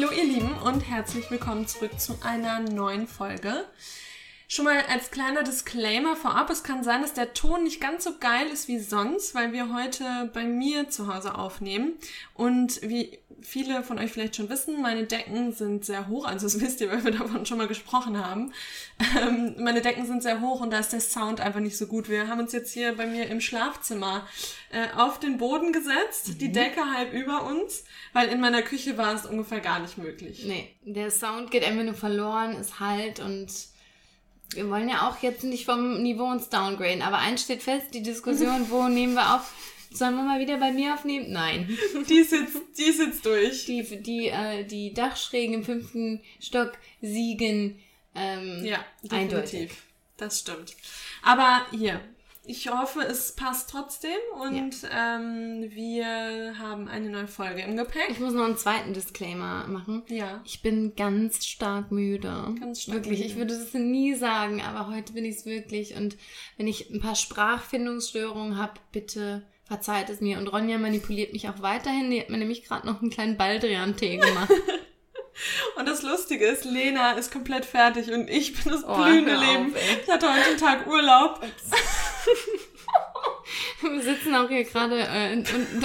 Hallo ihr Lieben und herzlich willkommen zurück zu einer neuen Folge. Schon mal als kleiner Disclaimer vorab, es kann sein, dass der Ton nicht ganz so geil ist wie sonst, weil wir heute bei mir zu Hause aufnehmen. Und wie viele von euch vielleicht schon wissen, meine Decken sind sehr hoch, also das wisst ihr, weil wir davon schon mal gesprochen haben. Ähm, meine Decken sind sehr hoch und da ist der Sound einfach nicht so gut. Wir haben uns jetzt hier bei mir im Schlafzimmer äh, auf den Boden gesetzt, mhm. die Decke halb über uns, weil in meiner Küche war es ungefähr gar nicht möglich. Nee, der Sound geht einfach nur verloren, ist halt und wir wollen ja auch jetzt nicht vom Niveau uns downgraden, aber eins steht fest, die Diskussion, wo nehmen wir auf? Sollen wir mal wieder bei mir aufnehmen? Nein. Die sitzt, die sitzt durch. Die, die, äh, die Dachschrägen im fünften Stock siegen ähm, ja, definitiv. eindeutig. Das stimmt. Aber hier, ich hoffe, es passt trotzdem und ja. ähm, wir haben eine neue Folge im Gepäck. Ich muss noch einen zweiten Disclaimer machen. Ja. Ich bin ganz stark müde. Ganz stark Wirklich, müde. ich würde es nie sagen, aber heute bin ich es wirklich. Und wenn ich ein paar Sprachfindungsstörungen habe, bitte verzeiht es mir. Und Ronja manipuliert mich auch weiterhin. Die hat mir nämlich gerade noch einen kleinen Baldrian-Tee gemacht. Und das Lustige ist, Lena ist komplett fertig und ich bin das oh, blühende Leben. Auf, ich hatte heute einen Tag Urlaub. Wir sitzen auch hier gerade äh,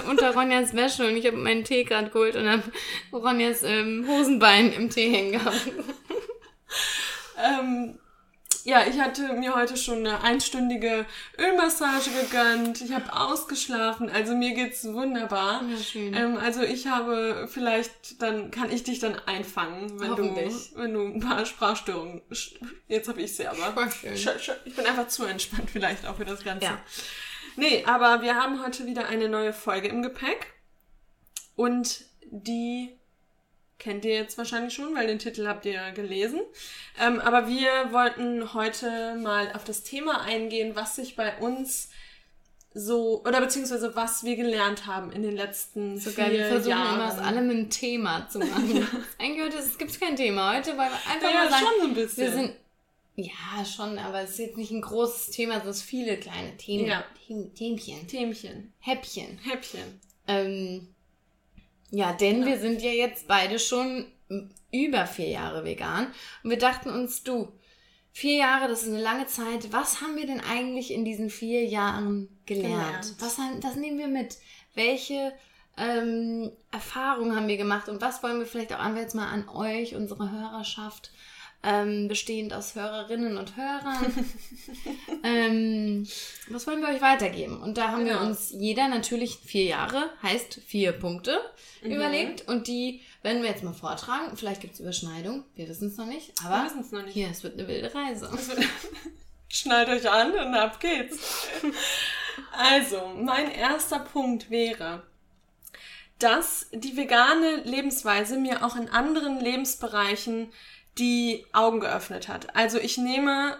unter Ronjas Wäsche und ich habe meinen Tee gerade geholt und habe Ronjas ähm, Hosenbein im Tee hängen gehabt. ähm, ja, ich hatte mir heute schon eine einstündige Ölmassage gegönnt. Ich habe ausgeschlafen. Also mir geht's wunderbar. Ja, schön. Ähm, also ich habe vielleicht, dann kann ich dich dann einfangen, wenn du, wenn du ein paar Sprachstörungen. Jetzt habe ich sie aber. Ich bin einfach zu entspannt vielleicht auch für das Ganze. Ja. Nee, aber wir haben heute wieder eine neue Folge im Gepäck. Und die kennt ihr jetzt wahrscheinlich schon, weil den Titel habt ihr gelesen. Ähm, aber wir wollten heute mal auf das Thema eingehen, was sich bei uns so, oder beziehungsweise was wir gelernt haben in den letzten Sogar vier wir versuchen Jahren. immer aus allem ein Thema zu machen. ja. Eigentlich heute gibt es kein Thema. Heute weil wir einfach ja, mal sagen, schon so ein bisschen. wir sind ja, schon, aber es ist jetzt nicht ein großes Thema, sondern es sind viele kleine Themen. Ja. Themchen. Themchen. Häppchen. Häppchen. Ähm, ja, denn ja. wir sind ja jetzt beide schon über vier Jahre vegan. Und wir dachten uns, du, vier Jahre, das ist eine lange Zeit. Was haben wir denn eigentlich in diesen vier Jahren gelernt? gelernt. Was haben, das nehmen wir mit. Welche ähm, Erfahrungen haben wir gemacht und was wollen wir vielleicht auch an jetzt mal an euch, unsere Hörerschaft, ähm, bestehend aus Hörerinnen und Hörern. ähm, was wollen wir euch weitergeben? Und da haben genau. wir uns jeder natürlich vier Jahre, heißt vier Punkte mhm. überlegt und die werden wir jetzt mal vortragen. Vielleicht gibt es Überschneidung, wir wissen es noch nicht, aber noch nicht. Hier, es wird eine wilde Reise. Schneid euch an und ab geht's. Also, mein erster Punkt wäre, dass die vegane Lebensweise mir auch in anderen Lebensbereichen die Augen geöffnet hat. Also ich nehme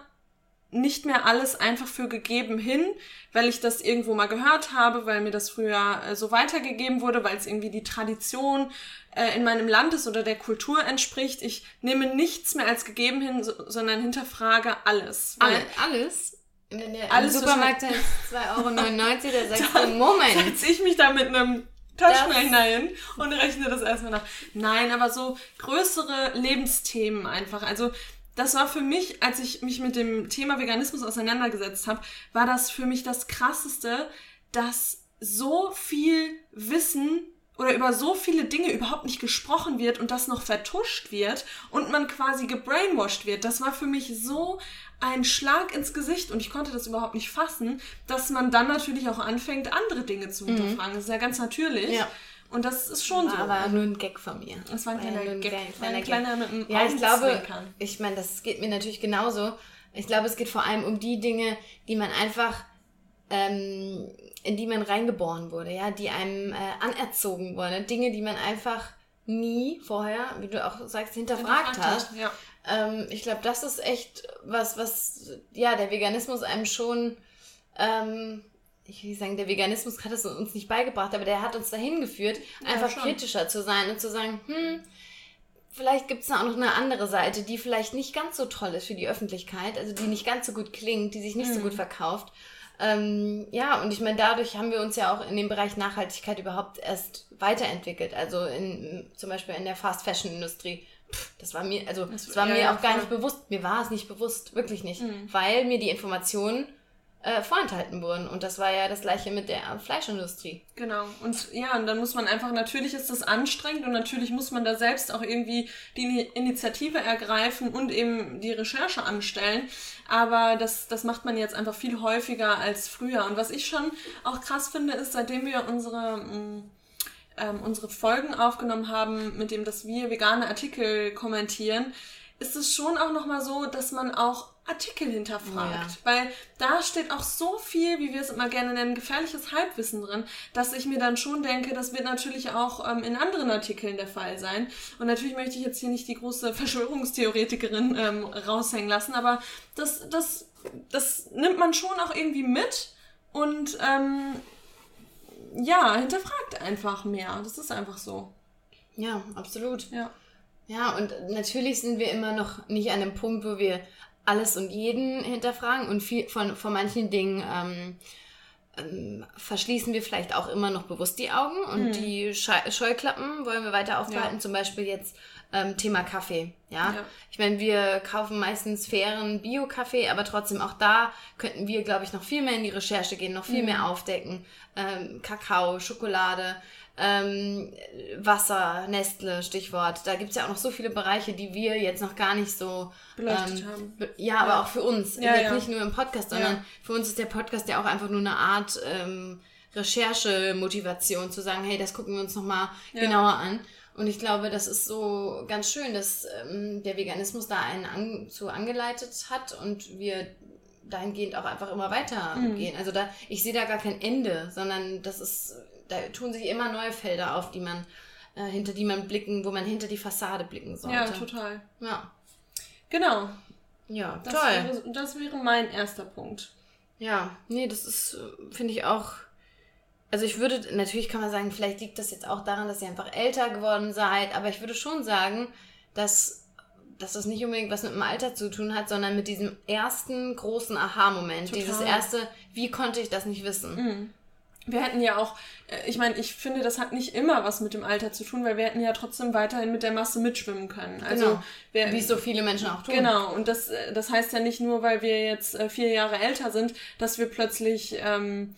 nicht mehr alles einfach für gegeben hin, weil ich das irgendwo mal gehört habe, weil mir das früher äh, so weitergegeben wurde, weil es irgendwie die Tradition äh, in meinem Land ist oder der Kultur entspricht. Ich nehme nichts mehr als gegeben hin, so, sondern hinterfrage alles. Alle, alles? In der, alles Supermarkt ist 2,99 Euro, da sagst du, Moment. Setz ich mich da mit einem Taschenrechner hin und rechne das erstmal nach. Nein, aber so größere Lebensthemen einfach. Also das war für mich, als ich mich mit dem Thema Veganismus auseinandergesetzt habe, war das für mich das Krasseste, dass so viel Wissen oder über so viele Dinge überhaupt nicht gesprochen wird und das noch vertuscht wird und man quasi gebrainwashed wird. Das war für mich so ein Schlag ins Gesicht und ich konnte das überhaupt nicht fassen, dass man dann natürlich auch anfängt, andere Dinge zu mhm. hinterfragen. Mhm. Das ist ja ganz natürlich. Ja. Und das ist schon war so. Aber nur ein Gag von mir. Das war ein kleiner ein Gag. Gag kleiner ein kleiner mit einem Ja, ich glaube, ich meine, das geht mir natürlich genauso. Ich glaube, es geht vor allem um die Dinge, die man einfach, ähm, in die man reingeboren wurde, ja, die einem äh, anerzogen wurden. Dinge, die man einfach nie vorher, wie du auch sagst, hinterfragt, hinterfragt hast. Ja. Ähm, ich glaube, das ist echt was, was, ja, der Veganismus einem schon, ähm, ich will nicht sagen, der Veganismus hat es uns nicht beigebracht, aber der hat uns dahin geführt, einfach schon. kritischer zu sein und zu sagen, hm, vielleicht gibt es da auch noch eine andere Seite, die vielleicht nicht ganz so toll ist für die Öffentlichkeit, also die nicht ganz so gut klingt, die sich nicht mhm. so gut verkauft. Ähm, ja, und ich meine, dadurch haben wir uns ja auch in dem Bereich Nachhaltigkeit überhaupt erst weiterentwickelt. Also in, zum Beispiel in der Fast-Fashion-Industrie. Das war mir, also das, das war ja, mir auch gar nicht bewusst. Mir war es nicht bewusst, wirklich nicht. Mhm. Weil mir die Informationen äh, vorenthalten wurden. Und das war ja das gleiche mit der Fleischindustrie. Genau. Und ja, und dann muss man einfach, natürlich ist das anstrengend und natürlich muss man da selbst auch irgendwie die Initiative ergreifen und eben die Recherche anstellen. Aber das, das macht man jetzt einfach viel häufiger als früher. Und was ich schon auch krass finde, ist, seitdem wir unsere. Mh, mm, ähm, unsere Folgen aufgenommen haben, mit dem, dass wir vegane Artikel kommentieren, ist es schon auch nochmal so, dass man auch Artikel hinterfragt. Ja. Weil da steht auch so viel, wie wir es immer gerne nennen, gefährliches Halbwissen drin, dass ich mir dann schon denke, das wird natürlich auch ähm, in anderen Artikeln der Fall sein. Und natürlich möchte ich jetzt hier nicht die große Verschwörungstheoretikerin ähm, raushängen lassen, aber das, das, das nimmt man schon auch irgendwie mit und ähm, ja, hinterfragt einfach mehr. Das ist einfach so. Ja, absolut. Ja. Ja, und natürlich sind wir immer noch nicht an dem Punkt, wo wir alles und jeden hinterfragen und viel von, von manchen Dingen ähm, ähm, verschließen wir vielleicht auch immer noch bewusst die Augen und mhm. die Scheuklappen wollen wir weiter aufbehalten. Ja. Zum Beispiel jetzt ähm, Thema Kaffee. Ja, ja. ich meine, wir kaufen meistens fairen Bio-Kaffee, aber trotzdem auch da könnten wir, glaube ich, noch viel mehr in die Recherche gehen, noch viel mhm. mehr aufdecken. Ähm, Kakao, Schokolade ähm, Wasser, Nestle, Stichwort. Da gibt's ja auch noch so viele Bereiche, die wir jetzt noch gar nicht so beleuchtet ähm, haben. Ja, aber auch für uns. Ja, jetzt ja. nicht nur im Podcast, sondern ja. für uns ist der Podcast ja auch einfach nur eine Art ähm, Recherche-Motivation, zu sagen, hey, das gucken wir uns nochmal ja. genauer an. Und ich glaube, das ist so ganz schön, dass ähm, der Veganismus da einen an, zu angeleitet hat und wir dahingehend auch einfach immer weitergehen. Mhm. Also da, ich sehe da gar kein Ende, sondern das ist da tun sich immer neue Felder auf, die man, äh, hinter die man blicken, wo man hinter die Fassade blicken sollte. Ja, total. Ja. Genau. Ja, das toll. Wäre, das wäre mein erster Punkt. Ja, nee, das ist, finde ich auch. Also ich würde, natürlich kann man sagen, vielleicht liegt das jetzt auch daran, dass ihr einfach älter geworden seid, aber ich würde schon sagen, dass, dass das nicht unbedingt was mit dem Alter zu tun hat, sondern mit diesem ersten großen Aha-Moment. Dieses erste, wie konnte ich das nicht wissen? Mhm wir hätten ja auch, äh, ich meine, ich finde, das hat nicht immer was mit dem Alter zu tun, weil wir hätten ja trotzdem weiterhin mit der Masse mitschwimmen können. Also genau. wir, wie so viele Menschen auch tun. Genau, und das, äh, das heißt ja nicht nur, weil wir jetzt äh, vier Jahre älter sind, dass wir plötzlich ähm,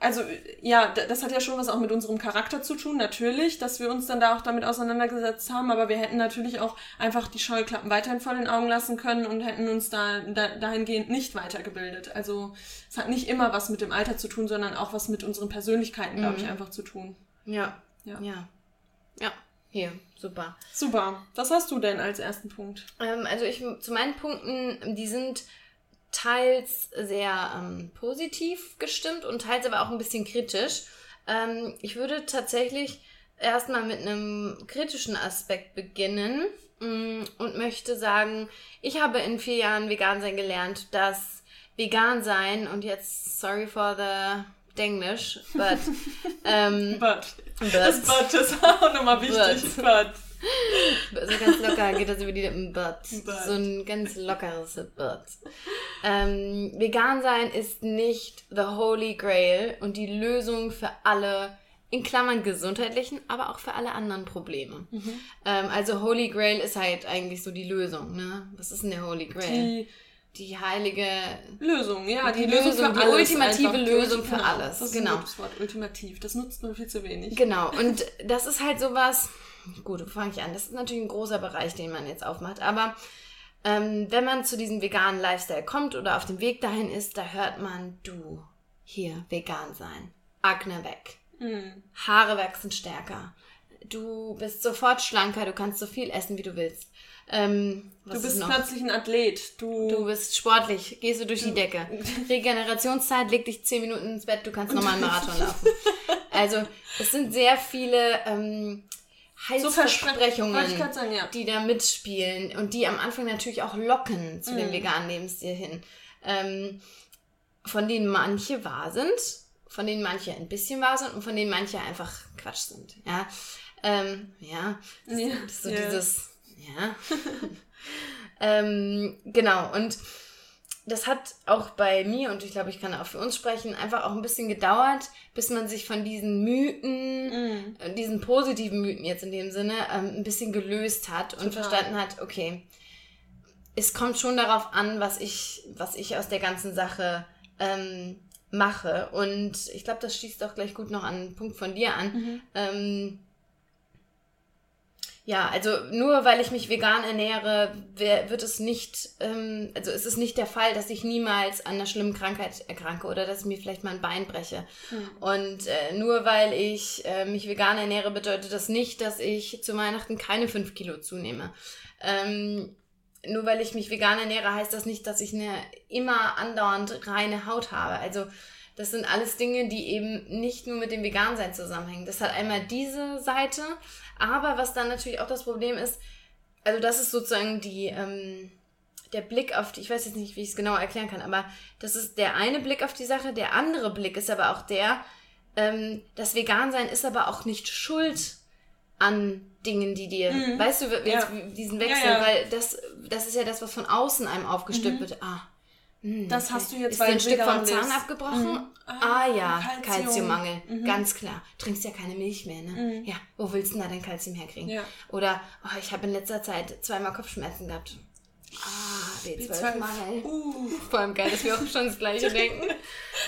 also ja, das hat ja schon was auch mit unserem Charakter zu tun, natürlich, dass wir uns dann da auch damit auseinandergesetzt haben, aber wir hätten natürlich auch einfach die Scheuklappen weiterhin vor den Augen lassen können und hätten uns da, da dahingehend nicht weitergebildet. Also es hat nicht immer was mit dem Alter zu tun, sondern auch was mit unseren Persönlichkeiten, glaube ich, mhm. einfach zu tun. Ja. Ja. Ja. Ja. Hier, super. Super. Was hast du denn als ersten Punkt? Ähm, also ich zu meinen Punkten, die sind teils sehr ähm, positiv gestimmt und teils aber auch ein bisschen kritisch. Ähm, ich würde tatsächlich erstmal mit einem kritischen Aspekt beginnen mh, mm, und möchte sagen, ich habe in vier Jahren vegan sein gelernt, dass vegan sein und jetzt sorry for the Denglisch, but, ähm, but. but. Das but ist auch nochmal wichtig. But. but. So ganz locker geht das über die Lippen. But. but. So ein ganz lockeres But. Ähm, vegan sein ist nicht the holy grail und die Lösung für alle, in Klammern gesundheitlichen, aber auch für alle anderen Probleme. Mhm. Ähm, also Holy Grail ist halt eigentlich so die Lösung. Ne? Was ist denn der Holy Grail? Die die heilige Lösung, ja, die, die Lösung, Lösung die ultimative Lösung für genau, alles. Das ist genau. ein Wort, ultimativ. Das nutzt man viel zu wenig. Genau, und das ist halt sowas, gut, fange ich an? Das ist natürlich ein großer Bereich, den man jetzt aufmacht. Aber ähm, wenn man zu diesem veganen Lifestyle kommt oder auf dem Weg dahin ist, da hört man, du, hier, vegan sein. Akne weg. Mhm. Haare wachsen stärker. Du bist sofort schlanker, du kannst so viel essen, wie du willst. Ähm, du bist plötzlich ein Athlet. Du, du bist sportlich, gehst du durch die Decke. Regenerationszeit, leg dich zehn Minuten ins Bett, du kannst nochmal einen Marathon laufen. Also, es sind sehr viele ähm, Heilsversprechungen, so sagen, ja. die da mitspielen und die am Anfang natürlich auch locken zu mm. dem veganen Lebensstil hin. Ähm, von denen manche wahr sind, von denen manche ein bisschen wahr sind und von denen manche einfach Quatsch sind. Ja, ähm, ja, ja. so ja. dieses, ja. ähm, genau, und das hat auch bei mir, und ich glaube, ich kann auch für uns sprechen, einfach auch ein bisschen gedauert, bis man sich von diesen Mythen, mm. diesen positiven Mythen jetzt in dem Sinne, ähm, ein bisschen gelöst hat Total. und verstanden hat, okay, es kommt schon darauf an, was ich, was ich aus der ganzen Sache ähm, mache. Und ich glaube, das schließt auch gleich gut noch an einen Punkt von dir an. Mhm. Ähm, ja, also nur weil ich mich vegan ernähre, wird es nicht, ähm, also ist es nicht der Fall, dass ich niemals an einer schlimmen Krankheit erkranke oder dass ich mir vielleicht mal ein Bein breche. Mhm. Und äh, nur weil ich äh, mich vegan ernähre, bedeutet das nicht, dass ich zu Weihnachten keine fünf Kilo zunehme. Ähm, nur weil ich mich vegan ernähre, heißt das nicht, dass ich eine immer andauernd reine Haut habe. Also das sind alles Dinge, die eben nicht nur mit dem Vegansein zusammenhängen. Das hat einmal diese Seite, aber was dann natürlich auch das Problem ist, also das ist sozusagen die, ähm, der Blick auf die, ich weiß jetzt nicht, wie ich es genau erklären kann, aber das ist der eine Blick auf die Sache. Der andere Blick ist aber auch der, ähm, das Vegansein ist aber auch nicht schuld an Dingen, die dir, mhm. weißt du, jetzt ja. diesen Wechsel, ja, ja. weil das, das ist ja das, was von außen einem aufgestülpt mhm. wird. Ah, hm, das okay. hast du jetzt ist dir ein Stück vom Zahn abgebrochen? Mhm. Ah, ah, ja, Kalziummangel, mhm. ganz klar. Trinkst ja keine Milch mehr, ne? Mhm. Ja, wo willst du denn da dein Kalzium herkriegen? Ja. Oder oh, ich habe in letzter Zeit zweimal Kopfschmerzen gehabt. Ah, B12-Mangel. Uh. Vor allem geil, dass wir auch schon das Gleiche denken.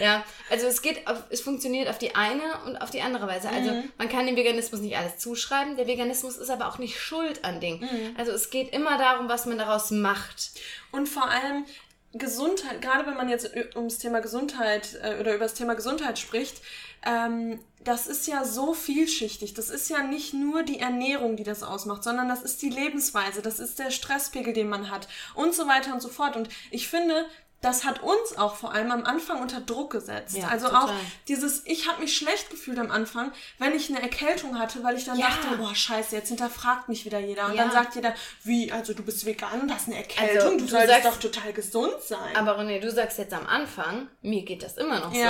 Ja, also es geht auf, es funktioniert auf die eine und auf die andere Weise. Also mhm. man kann dem Veganismus nicht alles zuschreiben. Der Veganismus ist aber auch nicht schuld an Dingen. Mhm. Also es geht immer darum, was man daraus macht. Und vor allem Gesundheit, gerade wenn man jetzt ums Thema Gesundheit äh, oder über das Thema Gesundheit spricht, ähm, das ist ja so vielschichtig. Das ist ja nicht nur die Ernährung, die das ausmacht, sondern das ist die Lebensweise, das ist der Stresspegel, den man hat und so weiter und so fort. Und ich finde, das hat uns auch vor allem am Anfang unter Druck gesetzt. Ja, also total. auch dieses, ich habe mich schlecht gefühlt am Anfang, wenn ich eine Erkältung hatte, weil ich dann ja. dachte, boah, scheiße, jetzt hinterfragt mich wieder jeder. Und ja. dann sagt jeder, wie, also du bist vegan und hast eine Erkältung, also, du, du solltest doch total gesund sein. Aber René, du sagst jetzt am Anfang, mir geht das immer noch so.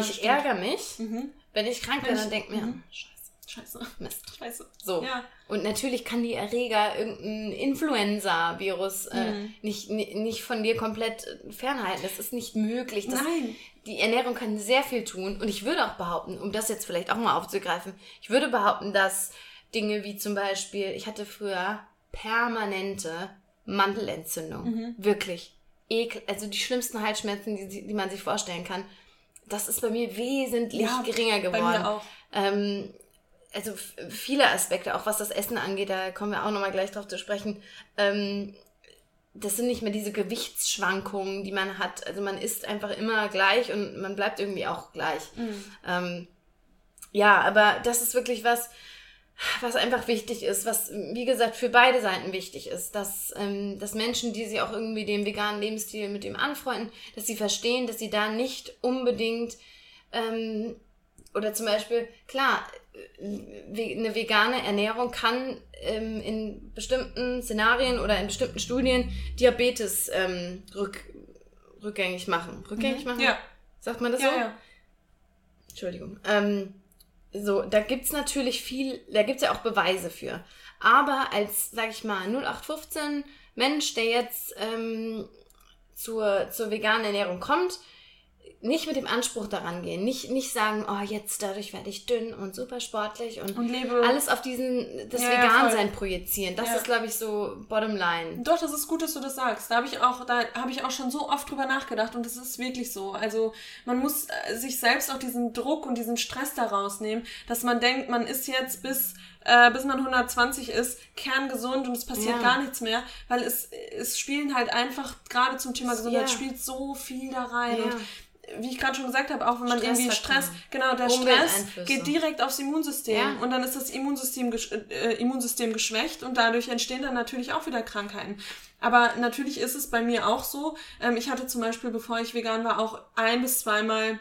ich stimmt. ärgere mich, mhm. wenn ich krank bin und denke mir, mhm. scheiße. Scheiße. Mist. Scheiße. So. Ja. Und natürlich kann die Erreger irgendein Influenza-Virus äh, mhm. nicht, nicht von dir komplett fernhalten. Das ist nicht möglich. Das, Nein. Die Ernährung kann sehr viel tun. Und ich würde auch behaupten, um das jetzt vielleicht auch mal aufzugreifen, ich würde behaupten, dass Dinge wie zum Beispiel, ich hatte früher permanente Mandelentzündung. Mhm. Wirklich. Ekel, also die schlimmsten Halsschmerzen, die, die man sich vorstellen kann. Das ist bei mir wesentlich ja, geringer geworden. Bei mir auch. Ähm, also viele Aspekte, auch was das Essen angeht, da kommen wir auch nochmal gleich drauf zu sprechen. Ähm, das sind nicht mehr diese Gewichtsschwankungen, die man hat. Also man isst einfach immer gleich und man bleibt irgendwie auch gleich. Mhm. Ähm, ja, aber das ist wirklich was, was einfach wichtig ist, was, wie gesagt, für beide Seiten wichtig ist, dass, ähm, dass Menschen, die sich auch irgendwie dem veganen Lebensstil mit dem anfreunden, dass sie verstehen, dass sie da nicht unbedingt ähm, oder zum Beispiel, klar, eine vegane Ernährung kann ähm, in bestimmten Szenarien oder in bestimmten Studien Diabetes ähm, rück, rückgängig machen. Rückgängig mhm. machen? Ja. Sagt man das ja, so? Ja. Entschuldigung. Ähm, so, da gibt's natürlich viel, da gibt's ja auch Beweise für. Aber als, sag ich mal, 0815 Mensch, der jetzt ähm, zur, zur veganen Ernährung kommt, nicht mit dem Anspruch daran gehen, nicht, nicht sagen, oh, jetzt dadurch werde ich dünn und super sportlich und, und lebe. alles auf diesen, das ja, Vegansein ja, projizieren. Das ja. ist, glaube ich, so Bottomline. Doch, das ist gut, dass du das sagst. Da habe ich auch, da habe ich auch schon so oft drüber nachgedacht und das ist wirklich so. Also man muss äh, sich selbst auch diesen Druck und diesen Stress daraus nehmen, dass man denkt, man ist jetzt bis äh, bis man 120 ist, kerngesund und es passiert ja. gar nichts mehr, weil es, es spielen halt einfach, gerade zum Thema Gesundheit, ja. spielt so viel da rein. Ja. Und wie ich gerade schon gesagt habe, auch wenn man Stress irgendwie Stress, genau, der Stress geht direkt aufs Immunsystem ja. und dann ist das Immunsystem, äh, Immunsystem geschwächt und dadurch entstehen dann natürlich auch wieder Krankheiten. Aber natürlich ist es bei mir auch so, ähm, ich hatte zum Beispiel, bevor ich vegan war, auch ein bis zweimal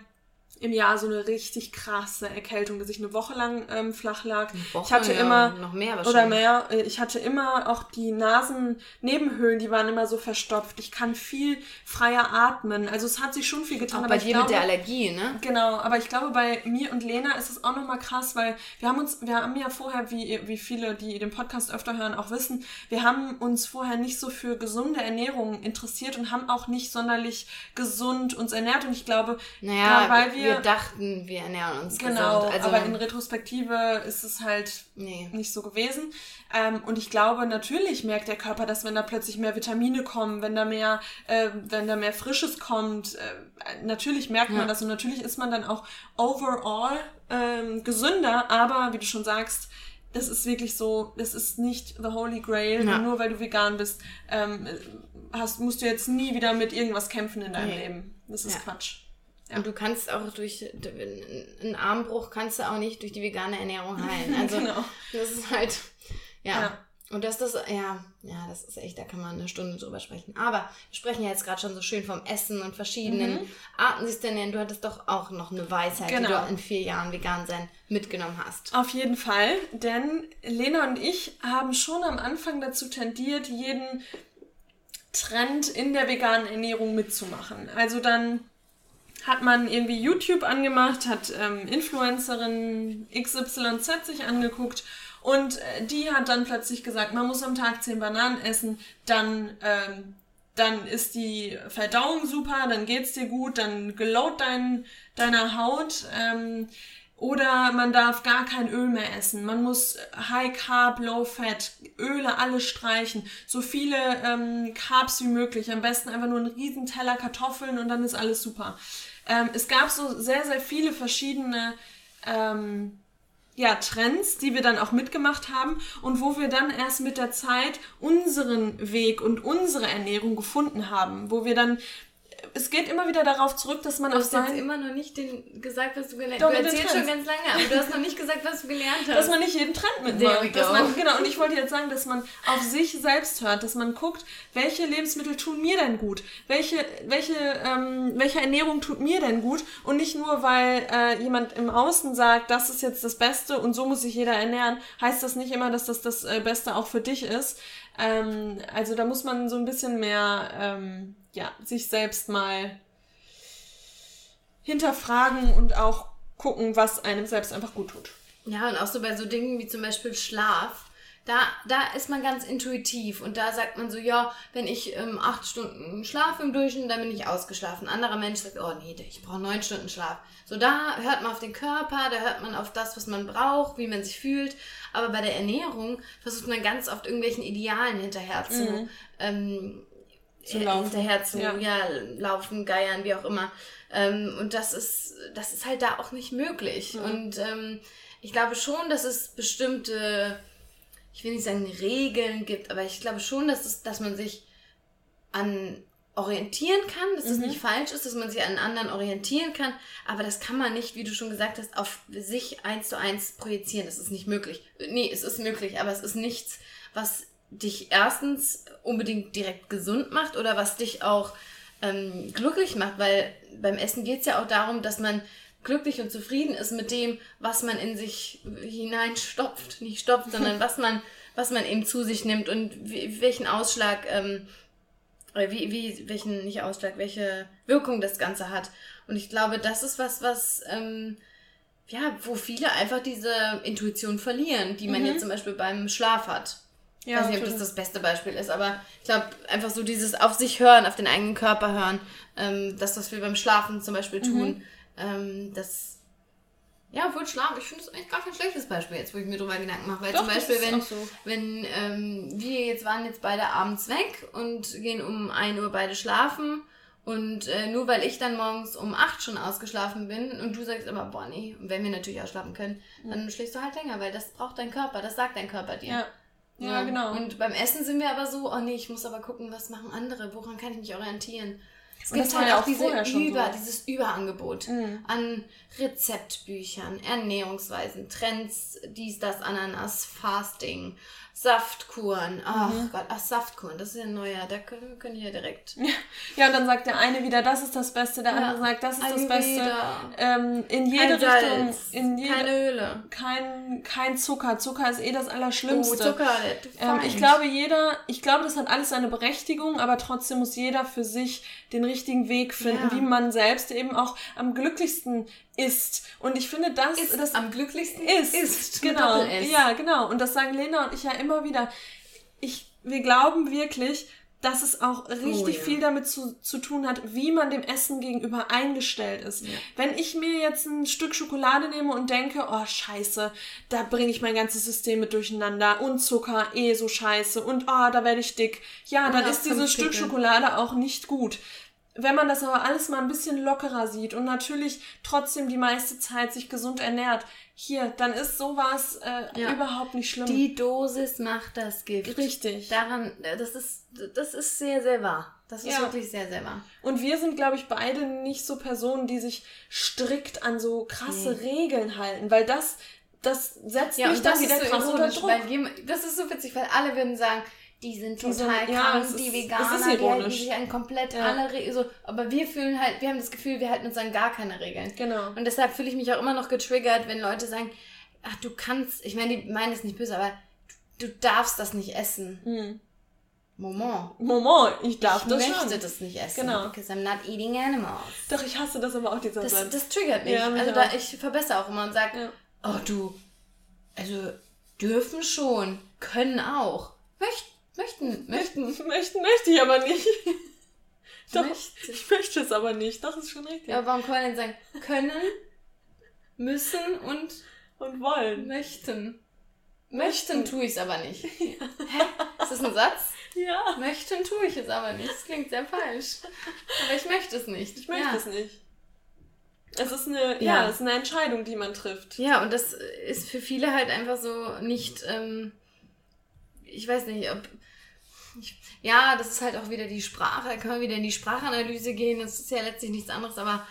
im Jahr so eine richtig krasse Erkältung, dass ich eine Woche lang ähm, flach lag. Woche, ich hatte ja, immer noch mehr oder mehr. Äh, ich hatte immer auch die Nasennebenhöhlen, die waren immer so verstopft. Ich kann viel freier atmen. Also es hat sich schon viel getan. Auch bei dir glaube, mit der Allergie, ne? Genau, aber ich glaube bei mir und Lena ist es auch noch mal krass, weil wir haben uns, wir haben ja vorher, wie wie viele, die den Podcast öfter hören, auch wissen, wir haben uns vorher nicht so für gesunde Ernährung interessiert und haben auch nicht sonderlich gesund uns ernährt und ich glaube, naja, weil wir wir dachten, wir ernähren uns genau, gesund. Also, aber in Retrospektive ist es halt nee. nicht so gewesen. Ähm, und ich glaube, natürlich merkt der Körper das, wenn da plötzlich mehr Vitamine kommen, wenn da mehr, äh, wenn da mehr Frisches kommt. Äh, natürlich merkt ja. man das und natürlich ist man dann auch overall ähm, gesünder. Aber wie du schon sagst, das ist wirklich so, das ist nicht the holy grail. Ja. Nur weil du vegan bist, ähm, hast, musst du jetzt nie wieder mit irgendwas kämpfen in deinem nee. Leben. Das ist ja. Quatsch. Ja. Und du kannst auch durch einen Armbruch kannst du auch nicht durch die vegane Ernährung heilen. Also genau. das ist halt, ja. ja. Und dass das, ja, ja, das ist echt, da kann man eine Stunde drüber sprechen. Aber wir sprechen ja jetzt gerade schon so schön vom Essen und verschiedenen mhm. Arten siehst du denn, du hattest doch auch noch eine Weisheit, genau. die du in vier Jahren vegan sein mitgenommen hast. Auf jeden Fall, denn Lena und ich haben schon am Anfang dazu tendiert, jeden Trend in der veganen Ernährung mitzumachen. Also dann hat man irgendwie YouTube angemacht, hat ähm, Influencerin XYZ sich angeguckt und äh, die hat dann plötzlich gesagt, man muss am Tag 10 Bananen essen, dann, ähm, dann ist die Verdauung super, dann geht's dir gut, dann glowt dein, deiner Haut. Ähm, oder man darf gar kein Öl mehr essen. Man muss High Carb, Low Fat, Öle alle streichen. So viele ähm, Carbs wie möglich. Am besten einfach nur einen riesen Teller Kartoffeln und dann ist alles super. Ähm, es gab so sehr, sehr viele verschiedene ähm, ja, Trends, die wir dann auch mitgemacht haben und wo wir dann erst mit der Zeit unseren Weg und unsere Ernährung gefunden haben, wo wir dann es geht immer wieder darauf zurück, dass man du hast jetzt immer noch nicht den, gesagt, was du gelernt hast. Du erzählst schon ganz lange, aber du hast noch nicht gesagt, was du gelernt hast. Dass man nicht jeden Trend mitmacht. Dass man, genau, und ich wollte jetzt sagen, dass man auf sich selbst hört, dass man guckt, welche Lebensmittel tun mir denn gut? Welche, welche, ähm, welche Ernährung tut mir denn gut? Und nicht nur, weil äh, jemand im Außen sagt, das ist jetzt das Beste und so muss sich jeder ernähren, heißt das nicht immer, dass das das äh, Beste auch für dich ist. Ähm, also da muss man so ein bisschen mehr ähm, ja, sich selbst mal hinterfragen und auch gucken, was einem selbst einfach gut tut. Ja, und auch so bei so Dingen wie zum Beispiel Schlaf. Da, da ist man ganz intuitiv und da sagt man so, ja, wenn ich ähm, acht Stunden schlafe im Durchschnitt, dann bin ich ausgeschlafen. Ein anderer Mensch sagt, oh nee, ich brauche neun Stunden Schlaf. So, da hört man auf den Körper, da hört man auf das, was man braucht, wie man sich fühlt. Aber bei der Ernährung versucht man ganz oft irgendwelchen Idealen hinterher zu, mhm. ähm, zu laufen. hinterher zu ja. ja. laufen, geiern, wie auch immer. Ähm, und das ist, das ist halt da auch nicht möglich. Mhm. Und ähm, ich glaube schon, dass es bestimmte, ich will nicht sagen Regeln gibt, aber ich glaube schon, dass, es, dass man sich an orientieren kann, dass es mhm. nicht falsch ist, dass man sich an anderen orientieren kann, aber das kann man nicht, wie du schon gesagt hast, auf sich eins zu eins projizieren. Das ist nicht möglich. Nee, es ist möglich, aber es ist nichts, was dich erstens unbedingt direkt gesund macht oder was dich auch ähm, glücklich macht, weil beim Essen geht es ja auch darum, dass man glücklich und zufrieden ist mit dem, was man in sich hineinstopft, nicht stopft, sondern was man, was man eben zu sich nimmt und wie, welchen Ausschlag, ähm, wie, wie, welchen, nicht Ausschlag, welche Wirkung das Ganze hat. Und ich glaube, das ist was, was, ähm, ja, wo viele einfach diese Intuition verlieren, die man mhm. jetzt zum Beispiel beim Schlaf hat. Ja, ich weiß nicht, ob das das beste Beispiel ist, aber ich glaube, einfach so dieses auf sich hören, auf den eigenen Körper hören, ähm, das, was wir beim Schlafen zum Beispiel tun, mhm. ähm, das, ja, obwohl Schlafen, ich finde das eigentlich gar kein schlechtes Beispiel jetzt, wo ich mir drüber Gedanken mache, weil Doch, zum Beispiel, wenn, so. wenn ähm, wir jetzt waren jetzt beide abends weg und gehen um 1 Uhr beide schlafen und äh, nur weil ich dann morgens um 8 schon ausgeschlafen bin und du sagst aber, boah, nee, und wenn wir natürlich ausschlafen können, mhm. dann schläfst du halt länger, weil das braucht dein Körper, das sagt dein Körper dir. Ja. Ja, ja, genau. Und beim Essen sind wir aber so, oh nee, ich muss aber gucken, was machen andere, woran kann ich mich orientieren? Es gibt halt auch diese Über, so. dieses Überangebot mhm. an Rezeptbüchern, Ernährungsweisen, Trends, dies, das, Ananas, Fasting, Saftkuren. Ach mhm. Gott, ach, Saftkuren, das ist ja ein neuer, da können wir können hier direkt. Ja. ja, und dann sagt der eine wieder, das ist das Beste, der ja. andere sagt, das ist Ayurveda. das Beste. Ähm, in jede kein Richtung. Salz, in jede, keine Öle. Kein, kein Zucker. Zucker ist eh das Allerschlimmste. Oh, Zucker, ähm, ich glaube, jeder, ich glaube, das hat alles seine Berechtigung, aber trotzdem muss jeder für sich den richtigen Weg finden, ja. wie man selbst eben auch am glücklichsten ist. Und ich finde, das, ist das am glücklichsten ist. ist genau. Ja, genau. Und das sagen Lena und ich ja immer wieder. Ich, wir glauben wirklich, dass es auch richtig oh, ja. viel damit zu, zu tun hat, wie man dem Essen gegenüber eingestellt ist. Ja. Wenn ich mir jetzt ein Stück Schokolade nehme und denke, oh scheiße, da bringe ich mein ganzes System mit durcheinander und Zucker, eh so scheiße und oh, da werde ich dick. Ja, und dann ist dieses Stück Schokolade auch nicht gut wenn man das aber alles mal ein bisschen lockerer sieht und natürlich trotzdem die meiste Zeit sich gesund ernährt, hier, dann ist sowas äh, ja. überhaupt nicht schlimm. Die Dosis macht das Gift. Richtig. Daran, äh, das ist, das ist sehr, sehr wahr. Das ist ja. wirklich sehr, sehr wahr. Und wir sind, glaube ich, beide nicht so Personen, die sich strikt an so krasse nee. Regeln halten, weil das, das setzt ja, mich dann wieder so krass unter Druck. Weil wir, das ist so witzig, weil alle würden sagen, die sind total die sind, krank, ja, die Veganer, die, die sich an komplett ja. alle Regeln, so, aber wir fühlen halt, wir haben das Gefühl, wir halten uns an gar keine Regeln. Genau. Und deshalb fühle ich mich auch immer noch getriggert, wenn Leute sagen, ach, du kannst, ich meine, die meinen es nicht böse, aber du, du darfst das nicht essen. Hm. Moment. Moment, ich darf ich das schon. Ich möchte das nicht essen. Genau. Because I'm not eating animals. Doch, ich hasse das aber auch, dieser das, Satz. Das triggert mich. Ja, mich also da, ich verbessere auch immer und sage, ja. oh du, also dürfen schon, können auch, möchten Möchten, möchten. Möchten möchte ich aber nicht. Doch, möchte. ich möchte es aber nicht. Doch, ist schon richtig. Ja, warum kann man denn sagen, können, müssen und, und wollen? Möchten. Möchten tue ich es aber nicht. Ja. Hä? Ist das ein Satz? Ja. Möchten tue ich es aber nicht. Das klingt sehr falsch. Aber ich möchte es nicht. Ich möchte ja. es nicht. Es ist eine, ja. ja, es ist eine Entscheidung, die man trifft. Ja, und das ist für viele halt einfach so nicht, ähm, ich weiß nicht, ob ja, das ist halt auch wieder die Sprache, da kann man wieder in die Sprachanalyse gehen, das ist ja letztlich nichts anderes, aber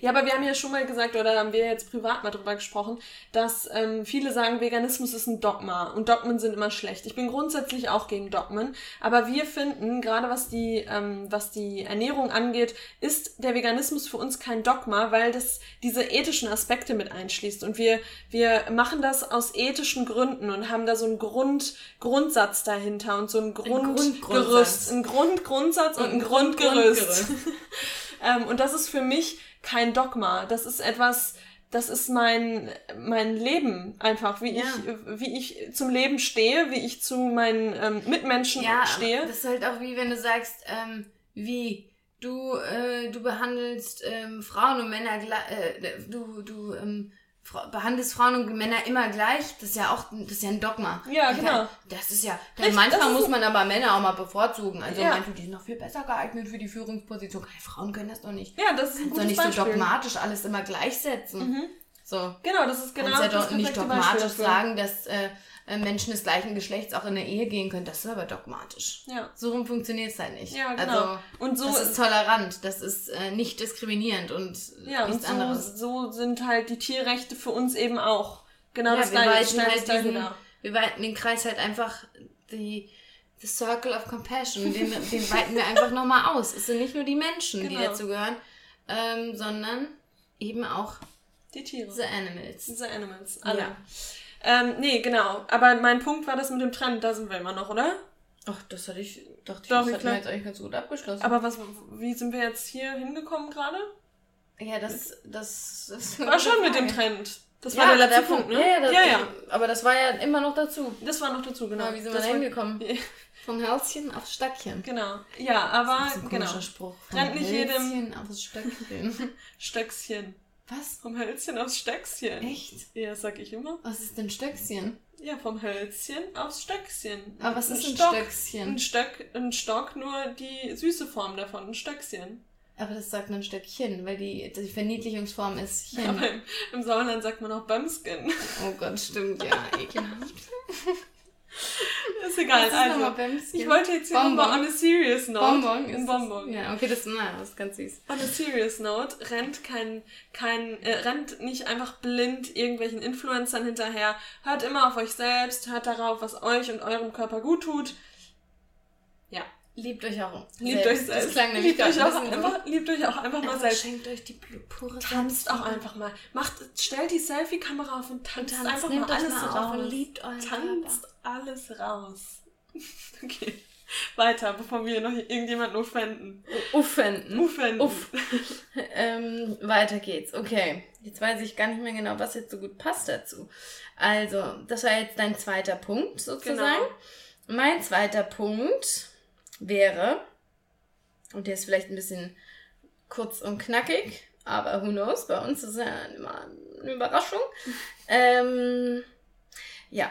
ja, aber wir haben ja schon mal gesagt, oder haben wir jetzt privat mal drüber gesprochen, dass ähm, viele sagen, Veganismus ist ein Dogma und Dogmen sind immer schlecht. Ich bin grundsätzlich auch gegen Dogmen, aber wir finden, gerade was die, ähm, was die Ernährung angeht, ist der Veganismus für uns kein Dogma, weil das diese ethischen Aspekte mit einschließt. Und wir, wir machen das aus ethischen Gründen und haben da so einen Grund, Grundsatz dahinter und so ein Grundgerüst, ein Grundgrundsatz und, und ein Grundgerüst. Grundgerüst. ähm, und das ist für mich kein Dogma. Das ist etwas, das ist mein, mein Leben einfach, wie ja. ich, wie ich zum Leben stehe, wie ich zu meinen ähm, Mitmenschen ja, stehe. Das ist halt auch wie wenn du sagst, ähm, wie du, äh, du behandelst ähm, Frauen und Männer, äh, du, du ähm, behandelst Frauen und Männer immer gleich, das ist ja auch, das ist ja ein Dogma. Ja, genau. das ist ja, Richtig, manchmal muss man aber Männer auch mal bevorzugen. Also ja. manche, die sind noch viel besser geeignet für die Führungsposition. Hey, Frauen können das doch nicht. Ja, das ist ein gutes Doch nicht so dogmatisch alles immer gleichsetzen. Mhm. So. Genau, das ist genau Kannst ja das doch nicht dogmatisch sagen, dass äh, Menschen des gleichen Geschlechts auch in der Ehe gehen können. Das ist aber dogmatisch. Ja. So rum funktioniert es halt nicht. Ja, genau. Also, und so das ist tolerant, das ist äh, nicht diskriminierend und ja, nichts und so, anderes. So sind halt die Tierrechte für uns eben auch. Genau ja, das wir weiten halt diesen, Wir weiten den Kreis halt einfach die The Circle of Compassion, den, den weiten wir einfach nochmal aus. Es sind nicht nur die Menschen, genau. die dazu gehören, ähm, sondern eben auch die Tiere. The Animals. The Animals, alle. Ja. Ähm, nee, genau. Aber mein Punkt war das mit dem Trend, da sind wir immer noch, oder? Ach, das hatte ich, dachte ich, Doch, das hatten wir jetzt eigentlich ganz gut abgeschlossen. Aber was, wie sind wir jetzt hier hingekommen gerade? Ja, das, das, das war schon mit dem Trend. Das ja, war der letzte Punkt, ne? Ja, das, ja, ja. Aber das war ja immer noch dazu. Das war noch dazu, genau. Aber wie sind wir da hingekommen? Vom Hölzchen aufs Stöckchen. Genau. Ja, aber, das ist ein genau. Spruch. Vom Rennt nicht jedem. aufs Stöckchen. Stöckchen. Was? Vom Hölzchen aufs Stöckchen. Echt? Ja, sag ich immer. Was ist denn Stöckchen? Ja, vom Hölzchen aufs Stöckchen. Aber was ein ist ein Stock, Stöckchen? Ein Stock, ein Stock, nur die süße Form davon, ein Stöckchen. Aber das sagt man Stöckchen, weil die, die Verniedlichungsform ist Chen. Aber im, im Sauerland sagt man auch Bömskin. Oh Gott, stimmt, ja, ekelhaft. Ist egal, ist also. Ich wollte jetzt hier Bonbon. nochmal on a serious note. Bonbon? Ist Bonbon. Ja, okay, das, na, das ist ganz süß. On a serious note, rennt kein, kein, äh, rennt nicht einfach blind irgendwelchen Influencern hinterher. Hört immer auf euch selbst, hört darauf, was euch und eurem Körper gut tut. Liebt euch auch Liebt euch selbst. Das klang nämlich liebt, euch auch ein einfach, liebt euch auch einfach mal Einfach selbst. Schenkt euch die pure Tanzt auch einfach mal. Macht, stellt die Selfie-Kamera auf und tanzt, Tanzt, einfach mal euch alles mal raus. und liebt euren Tanzt alles raus. Okay. Weiter, bevor wir noch irgendjemanden offenden. Uffenden. Uffenden. Uff. ähm, weiter geht's. Okay. Jetzt weiß ich gar nicht mehr genau, was jetzt so gut passt dazu. Also, das war jetzt dein zweiter Punkt sozusagen. Genau. Mein zweiter Punkt wäre, und der ist vielleicht ein bisschen kurz und knackig, aber who knows, bei uns ist ja immer eine Überraschung. ähm, ja,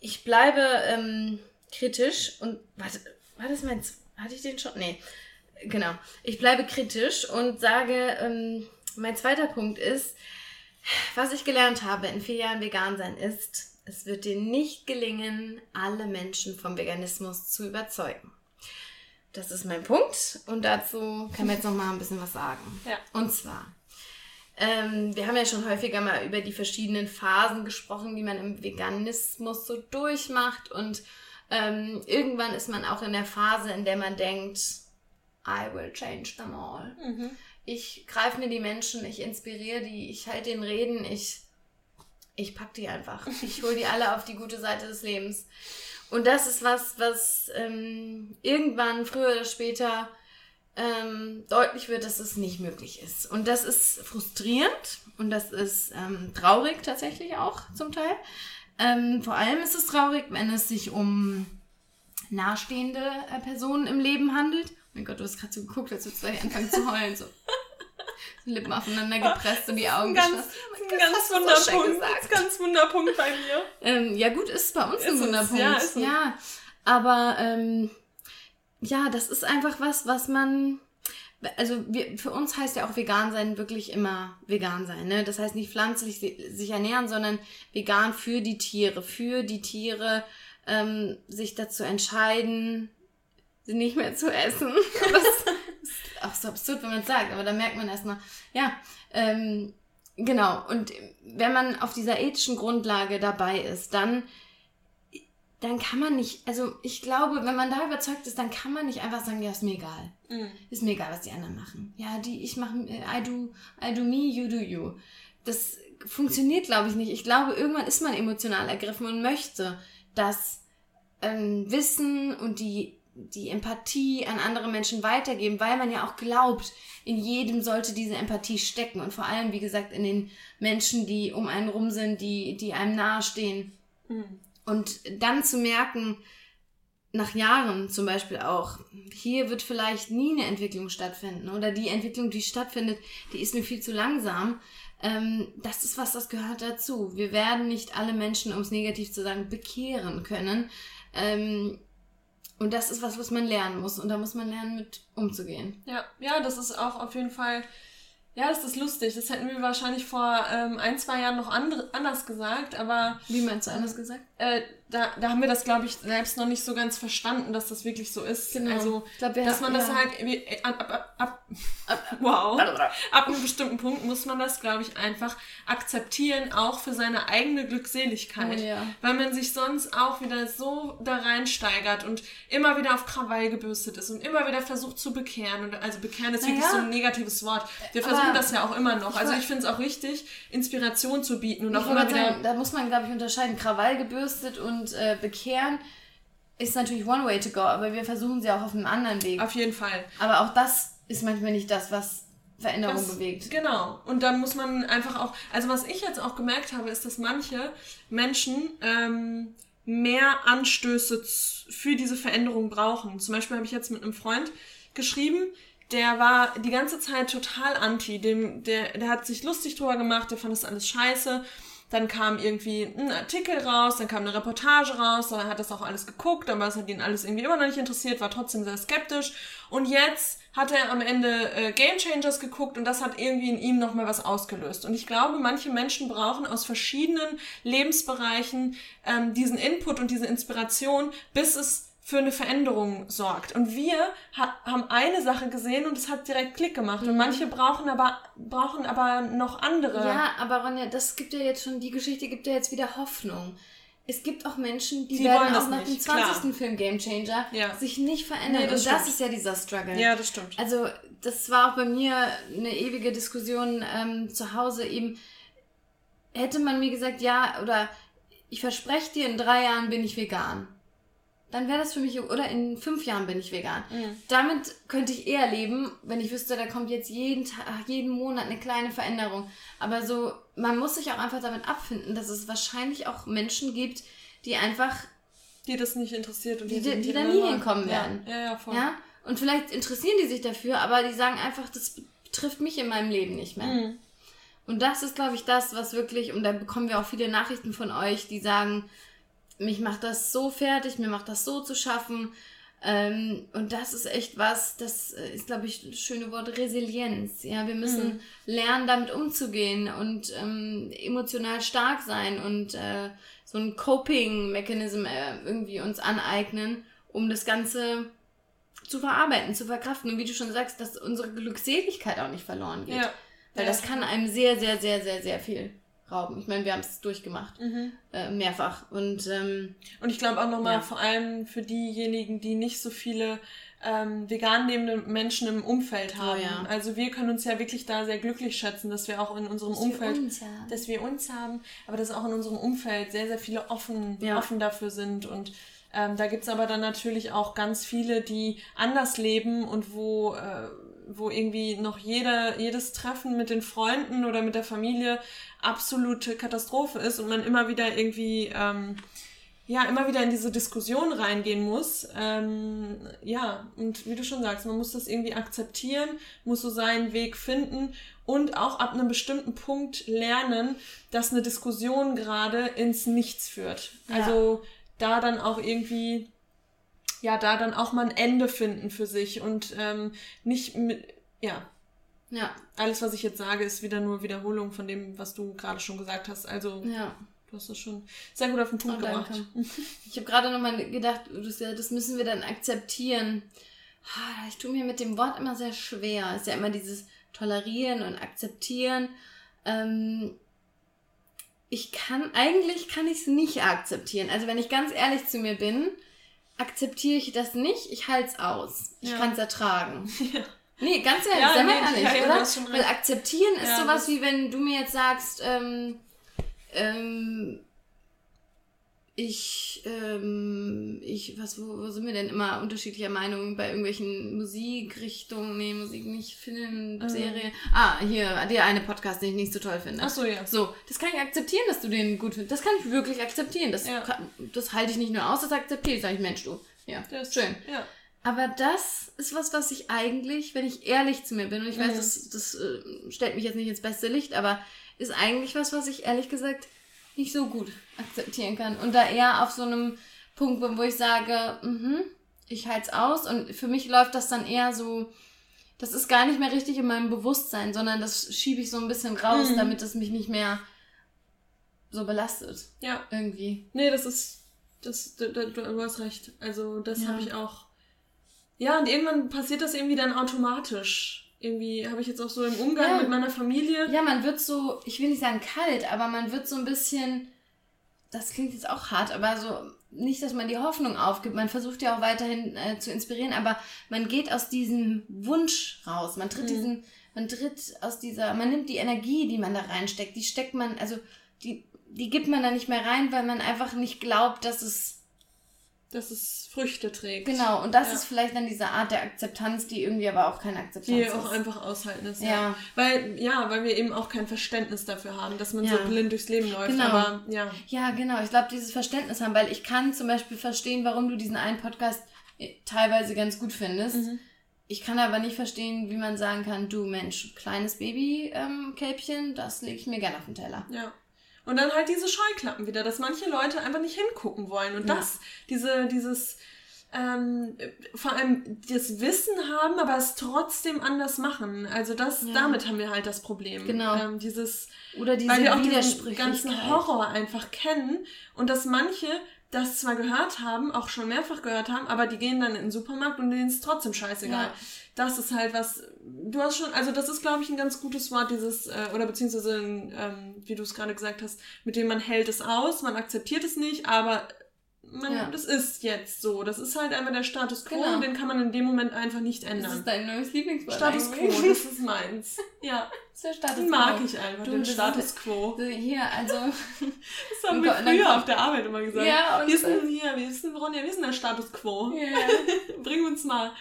ich bleibe ähm, kritisch und warte, war das mein, hatte ich den schon? Nee, genau. Ich bleibe kritisch und sage, ähm, mein zweiter Punkt ist, was ich gelernt habe in vier Jahren vegan sein ist, es wird dir nicht gelingen, alle Menschen vom Veganismus zu überzeugen. Das ist mein Punkt und dazu kann man jetzt noch mal ein bisschen was sagen. Ja. Und zwar, ähm, wir haben ja schon häufiger mal über die verschiedenen Phasen gesprochen, die man im Veganismus so durchmacht und ähm, irgendwann ist man auch in der Phase, in der man denkt, I will change them all. Mhm. Ich greife mir die Menschen, ich inspiriere die, ich halte den Reden, ich, ich pack die einfach. Ich hole die alle auf die gute Seite des Lebens. Und das ist was, was ähm, irgendwann, früher oder später, ähm, deutlich wird, dass es nicht möglich ist. Und das ist frustrierend und das ist ähm, traurig tatsächlich auch zum Teil. Ähm, vor allem ist es traurig, wenn es sich um nahestehende äh, Personen im Leben handelt. Mein Gott, du hast gerade so geguckt, als würdest du gleich anfangen zu heulen. So. Lippen aufeinander gepresst und die Augen geschlossen. Ganz so Wunderpunkt. gesagt. ganz Wunderpunkt bei mir. Ähm, ja gut, ist bei uns Ist ein Wunderpunkt. ja, ist ja, aber ähm, ja, das ist einfach was, was man also wir, für uns heißt ja auch vegan sein wirklich immer vegan sein. Ne? Das heißt nicht pflanzlich si- sich ernähren, sondern vegan für die Tiere, für die Tiere ähm, sich dazu entscheiden, sie nicht mehr zu essen. Das ist auch so absurd, wenn man es sagt, aber da merkt man erstmal, ja, ähm, genau. Und wenn man auf dieser ethischen Grundlage dabei ist, dann dann kann man nicht, also ich glaube, wenn man da überzeugt ist, dann kann man nicht einfach sagen, ja, ist mir egal. Mhm. Ist mir egal, was die anderen machen. Ja, die, ich mache, I do, I do me, you do you. Das funktioniert, glaube ich, nicht. Ich glaube, irgendwann ist man emotional ergriffen und möchte das ähm, Wissen und die, die Empathie an andere Menschen weitergeben, weil man ja auch glaubt, in jedem sollte diese Empathie stecken. Und vor allem, wie gesagt, in den Menschen, die um einen rum sind, die, die einem nahestehen. Mhm. Und dann zu merken, nach Jahren zum Beispiel auch, hier wird vielleicht nie eine Entwicklung stattfinden oder die Entwicklung, die stattfindet, die ist mir viel zu langsam. Ähm, das ist was, das gehört dazu. Wir werden nicht alle Menschen, um es negativ zu sagen, bekehren können. Ähm, und das ist was, was man lernen muss. Und da muss man lernen, mit umzugehen. Ja, ja, das ist auch auf jeden Fall. Ja, das ist lustig. Das hätten wir wahrscheinlich vor ähm, ein, zwei Jahren noch andre, anders gesagt, aber Wie meinst du anders gesagt? Äh, da, da haben wir das, glaube ich, selbst noch nicht so ganz verstanden, dass das wirklich so ist. Genau. Also, Ich glaub, dass haben- man das ja. halt wie, äh, ab, ab, ab, ab, wow. Ab einem bestimmten Punkt muss man das, glaube ich, einfach akzeptieren, auch für seine eigene Glückseligkeit. Oh ja. Weil man sich sonst auch wieder so da reinsteigert und immer wieder auf Krawall gebürstet ist und immer wieder versucht zu bekehren. Und, also bekehren ist wirklich Naja. so ein negatives Wort. Wir Aber versuchen das ja auch immer noch. Also woll- ich finde es auch wichtig, Inspiration zu bieten und Ich auch immer wieder... sagen, da muss man, glaube ich, unterscheiden. Krawall gebürstet und äh, bekehren ist natürlich one way to go, aber wir versuchen sie auch auf einem anderen Weg. Auf jeden Fall. Aber auch das ist manchmal nicht das, was Veränderung Das- bewegt. Genau. Und dann muss man einfach auch, also was ich jetzt auch gemerkt habe, ist, dass manche Menschen ähm, mehr Anstöße für diese Veränderung brauchen. Zum Beispiel habe ich jetzt mit einem Freund geschrieben, der war die ganze Zeit total anti. Dem, der, der hat sich lustig drüber gemacht, der fand das alles scheiße. Dann kam irgendwie ein Artikel raus, dann kam eine Reportage raus, dann hat das auch alles geguckt, aber es hat ihn alles irgendwie immer noch nicht interessiert, war trotzdem sehr skeptisch. Und jetzt hat er am Ende äh, Game Changers geguckt und das hat irgendwie in ihm nochmal was ausgelöst. Und ich glaube, manche Menschen brauchen aus verschiedenen Lebensbereichen ähm, diesen Input und diese Inspiration, bis es für eine Veränderung sorgt. Und wir ha haben eine Sache gesehen und es hat direkt Klick gemacht. Und manche brauchen aber, brauchen aber noch andere. Ja, aber Ronja, das gibt ja jetzt schon, die Geschichte gibt ja jetzt wieder Hoffnung. Es gibt auch Menschen, die, die werden auch nach dem 20. Klar. Film Game Changer ja. sich nicht verändern. Nee, das und das ist ja dieser Struggle. Ja, das stimmt. Also, das war auch bei mir eine ewige Diskussion ähm, zu Hause eben. Hätte man mir gesagt, ja, oder ich verspreche dir, in drei Jahren bin ich vegan dann wäre das für mich, oder in fünf Jahren bin ich vegan. Mhm. Damit könnte ich eher leben, wenn ich wüsste, da kommt jetzt jeden Tag, jeden Monat eine kleine Veränderung. Aber so, man muss sich auch einfach damit abfinden, dass es wahrscheinlich auch Menschen gibt, die einfach. Die das nicht interessiert und die, die, die, die da nie hinkommen werden. Ja, ja, voll. Ja? Und vielleicht interessieren die sich dafür, aber die sagen einfach, das betrifft mich in meinem Leben nicht mehr. Mhm. Und das ist, glaube ich, das, was wirklich, und da bekommen wir auch viele Nachrichten von euch, die sagen, mich macht das so fertig, mir macht das so zu schaffen. Ähm, und das ist echt was, das äh, ist, glaube ich, das schöne Wort Resilienz. Ja, wir müssen mhm. lernen, damit umzugehen und ähm, emotional stark sein und äh, so ein Coping-Mechanism äh, irgendwie uns aneignen, um das Ganze zu verarbeiten, zu verkraften. Und wie du schon sagst, dass unsere Glückseligkeit auch nicht verloren geht. Ja. Weil ja. das kann einem sehr, sehr, sehr, sehr, sehr viel rauben. Ich meine, wir haben es durchgemacht. Mhm. Äh, mehrfach. Und, ähm, und ich glaube auch nochmal, ja. vor allem für diejenigen, die nicht so viele ähm, vegan lebende Menschen im Umfeld oh haben. Oh, ja. Also wir können uns ja wirklich da sehr glücklich schätzen, dass wir auch in unserem dass Umfeld, wir dass wir uns haben, aber dass auch in unserem Umfeld sehr, sehr viele offen, ja. offen dafür sind. Und ähm, da gibt's aber dann natürlich auch ganz viele, die anders leben und wo äh, wo irgendwie noch jeder, jedes Treffen mit den Freunden oder mit der Familie absolute Katastrophe ist und man immer wieder irgendwie, ähm, ja, immer wieder in diese Diskussion reingehen muss. Ähm, ja, und wie du schon sagst, man muss das irgendwie akzeptieren, muss so seinen Weg finden und auch ab einem bestimmten Punkt lernen, dass eine Diskussion gerade ins Nichts führt. Ja. Also da dann auch irgendwie ja, da dann auch mal ein Ende finden für sich und ähm, nicht mit, ja. Ja. Alles, was ich jetzt sage, ist wieder nur Wiederholung von dem, was du gerade schon gesagt hast. Also, ja. du hast das schon sehr gut auf den Punkt oh, gebracht. Ich habe gerade nochmal gedacht, das müssen wir dann akzeptieren. Ich tue mir mit dem Wort immer sehr schwer. Es ist ja immer dieses Tolerieren und Akzeptieren. Ähm, ich kann, eigentlich kann ich es nicht akzeptieren. Also wenn ich ganz ehrlich zu mir bin, akzeptiere ich das nicht, ich halte es aus. Ich ja. kann es ertragen. Ja. Nee, ganz ehrlich, ja, sei mal ehrlich, ja, oder? Weil akzeptieren ist sowas wie wenn du mir jetzt sagst, ähm, ähm, ich, ähm, ich, was, wo, wo sind wir denn immer unterschiedlicher Meinung bei irgendwelchen Musikrichtungen? Nee, Musik nicht, Film, mhm. Serie. Ah, hier, der eine Podcast, den ich nicht so toll finde. Ach so, ja. So, das kann ich akzeptieren, dass du den gut findest. Das kann ich wirklich akzeptieren. Das, ja. kann, das halte ich nicht nur aus, das akzeptiere ich. Sag ich, Mensch, du. Ja, das ist schön. Ja. Aber das ist was, was ich eigentlich, wenn ich ehrlich zu mir bin, und ich weiß, mhm. das, das äh, stellt mich jetzt nicht ins beste Licht, aber ist eigentlich was, was ich ehrlich gesagt nicht so gut akzeptieren kann. Und da eher auf so einem Punkt bin, wo ich sage, mhm, ich halte es aus. Und für mich läuft das dann eher so, das ist gar nicht mehr richtig in meinem Bewusstsein, sondern das schiebe ich so ein bisschen raus, mhm. damit es mich nicht mehr so belastet. Ja. Irgendwie. Nee, das ist, das, du, du, du hast recht. Also, das ja. habe ich auch. Ja, und irgendwann passiert das irgendwie dann automatisch irgendwie habe ich jetzt auch so im Umgang ja. mit meiner Familie. Ja, man wird so, ich will nicht sagen kalt, aber man wird so ein bisschen, das klingt jetzt auch hart, aber so, nicht, dass man die Hoffnung aufgibt. Man versucht ja auch weiterhin äh, zu inspirieren, aber man geht aus diesem Wunsch raus. Man tritt mhm. diesen, man tritt aus dieser, man nimmt die Energie, die man da reinsteckt, die steckt man, also die, die gibt man da nicht mehr rein, weil man einfach nicht glaubt, dass es dass es Früchte trägt. Genau, und das ja. ist vielleicht dann diese Art der Akzeptanz, die irgendwie aber auch keine Akzeptanz die ist. Die auch einfach aushalten ist. Ja. ja. Weil, ja, weil wir eben auch kein Verständnis dafür haben, dass man ja. so blind durchs Leben läuft. Genau. Aber, ja. ja, genau. Ich glaube, dieses Verständnis haben, weil ich kann zum Beispiel verstehen, warum du diesen einen Podcast äh, teilweise ganz gut findest. Mhm. Ich kann aber nicht verstehen, wie man sagen kann, du Mensch, kleines Baby-Kälbchen, ähm, das lege ich mir gerne auf den Teller. Ja. Und dann halt diese Scheuklappen wieder, dass manche Leute einfach nicht hingucken wollen. Und ja. das, diese, dieses, ähm, vor allem das Wissen haben, aber es trotzdem anders machen. Also das, ja. damit haben wir halt das Problem. Genau. Ähm, dieses, Oder diese weil wir auch diesen ganzen Horror einfach kennen und dass manche das zwar gehört haben, auch schon mehrfach gehört haben, aber die gehen dann in den Supermarkt und denen ist trotzdem scheißegal. Ja. Das ist halt was, du hast schon, also das ist glaube ich ein ganz gutes Wort, dieses, äh, oder beziehungsweise, ähm, wie du es gerade gesagt hast, mit dem man hält es aus, man akzeptiert es nicht, aber man, ja. das ist jetzt so. Das ist halt einfach der Status quo genau. und den kann man in dem Moment einfach nicht ändern. Das ist dein neues Lieblingswort. Status quo, das ist meins. Ja. Das ist der Status den mag ich einfach, du, den Status quo. Hier, also. das haben wir früher auf der Arbeit immer gesagt. Ja, und wir sind hier, wir sind Ronja, wir sind der Status quo. Ja. Bring uns mal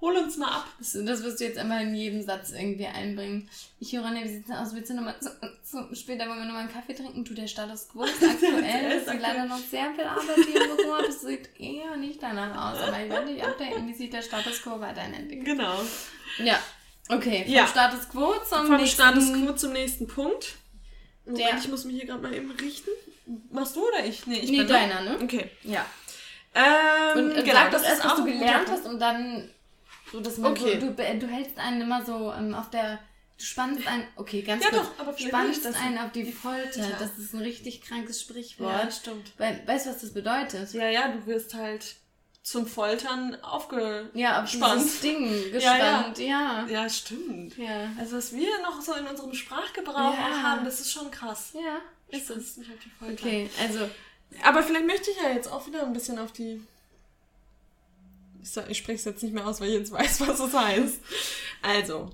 Hol uns mal ab. Das, das wirst du jetzt einmal in jedem Satz irgendwie einbringen. Ich höre, wie sieht es aus? Willst du nochmal so, so, später wollen wir nochmal einen Kaffee trinken? Du, der Status quo ist aktuell. Es ist leider noch sehr viel Arbeit hier im Büro. Das sieht eher nicht danach aus. Aber ich werde dich updaten, wie sich der Status quo weiterhin entwickelt. Genau. Ja. Okay, vom ja. Status quo zum vom nächsten... Vom Status quo zum nächsten Punkt. Der. Ich muss mich hier gerade mal eben richten. Machst du oder ich? Nee, ich nee, bin deiner, ne? Okay. Ja. Ähm, und genau, sag das erst, was du gelernt hast und dann so, dass man okay. so, du, du hältst einen immer so ähm, auf der. Du spannst einen. Okay, ganz ja, kurz. Doch, aber spannst das einen auf die, Folter. Folter. Das ist ein richtig krankes Sprichwort. Ja, stimmt. Weil, weißt du, was das bedeutet? Ja, ja, du wirst halt zum Foltern aufgespannt. Ja, auf dieses Ding gespannt, ja, ja. Ja, ja stimmt. Ja. Also was wir noch so in unserem Sprachgebrauch ja. haben, das ist schon krass. Ja, ist es. Okay, also... Aber vielleicht möchte ich ja jetzt auch wieder ein bisschen auf die ich spreche es jetzt nicht mehr aus, weil ich jetzt weiß, was es heißt. Also.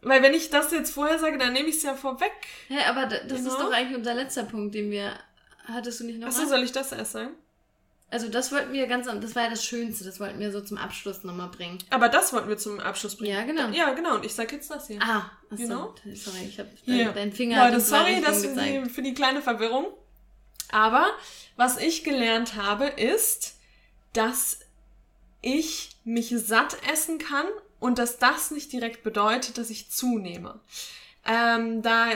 Weil wenn ich das jetzt vorher sage, dann nehme ich es ja vorweg. Ja, aber das genau. ist doch eigentlich unser letzter Punkt, den wir. Hattest du nicht noch? Achso, soll ich das erst sagen? Also das wollten wir ganz, das war ja das Schönste, das wollten wir so zum Abschluss nochmal bringen. Aber das wollten wir zum Abschluss bringen. Ja, genau. Ja, genau. Und ich sage jetzt das hier. Ah, achso. Genau. Sorry, ich habe deinen dein Finger. Leute, sorry, das für die, für die kleine Verwirrung. Aber was ich gelernt habe, ist, dass ich mich satt essen kann und dass das nicht direkt bedeutet, dass ich zunehme. Ähm, da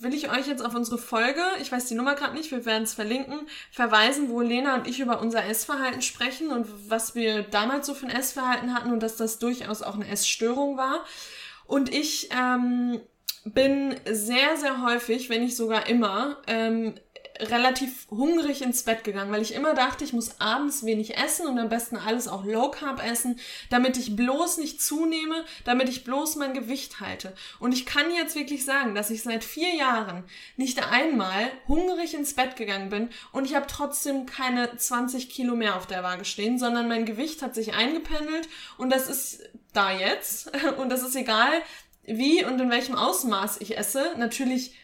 will ich euch jetzt auf unsere Folge, ich weiß die Nummer gerade nicht, wir werden es verlinken, verweisen, wo Lena und ich über unser Essverhalten sprechen und was wir damals so für ein Essverhalten hatten und dass das durchaus auch eine Essstörung war. Und ich ähm, bin sehr, sehr häufig, wenn nicht sogar immer, ähm, relativ hungrig ins Bett gegangen, weil ich immer dachte, ich muss abends wenig essen und am besten alles auch Low Carb essen, damit ich bloß nicht zunehme, damit ich bloß mein Gewicht halte. Und ich kann jetzt wirklich sagen, dass ich seit vier Jahren nicht einmal hungrig ins Bett gegangen bin und ich habe trotzdem keine 20 Kilo mehr auf der Waage stehen, sondern mein Gewicht hat sich eingependelt und das ist da jetzt und das ist egal, wie und in welchem Ausmaß ich esse. Natürlich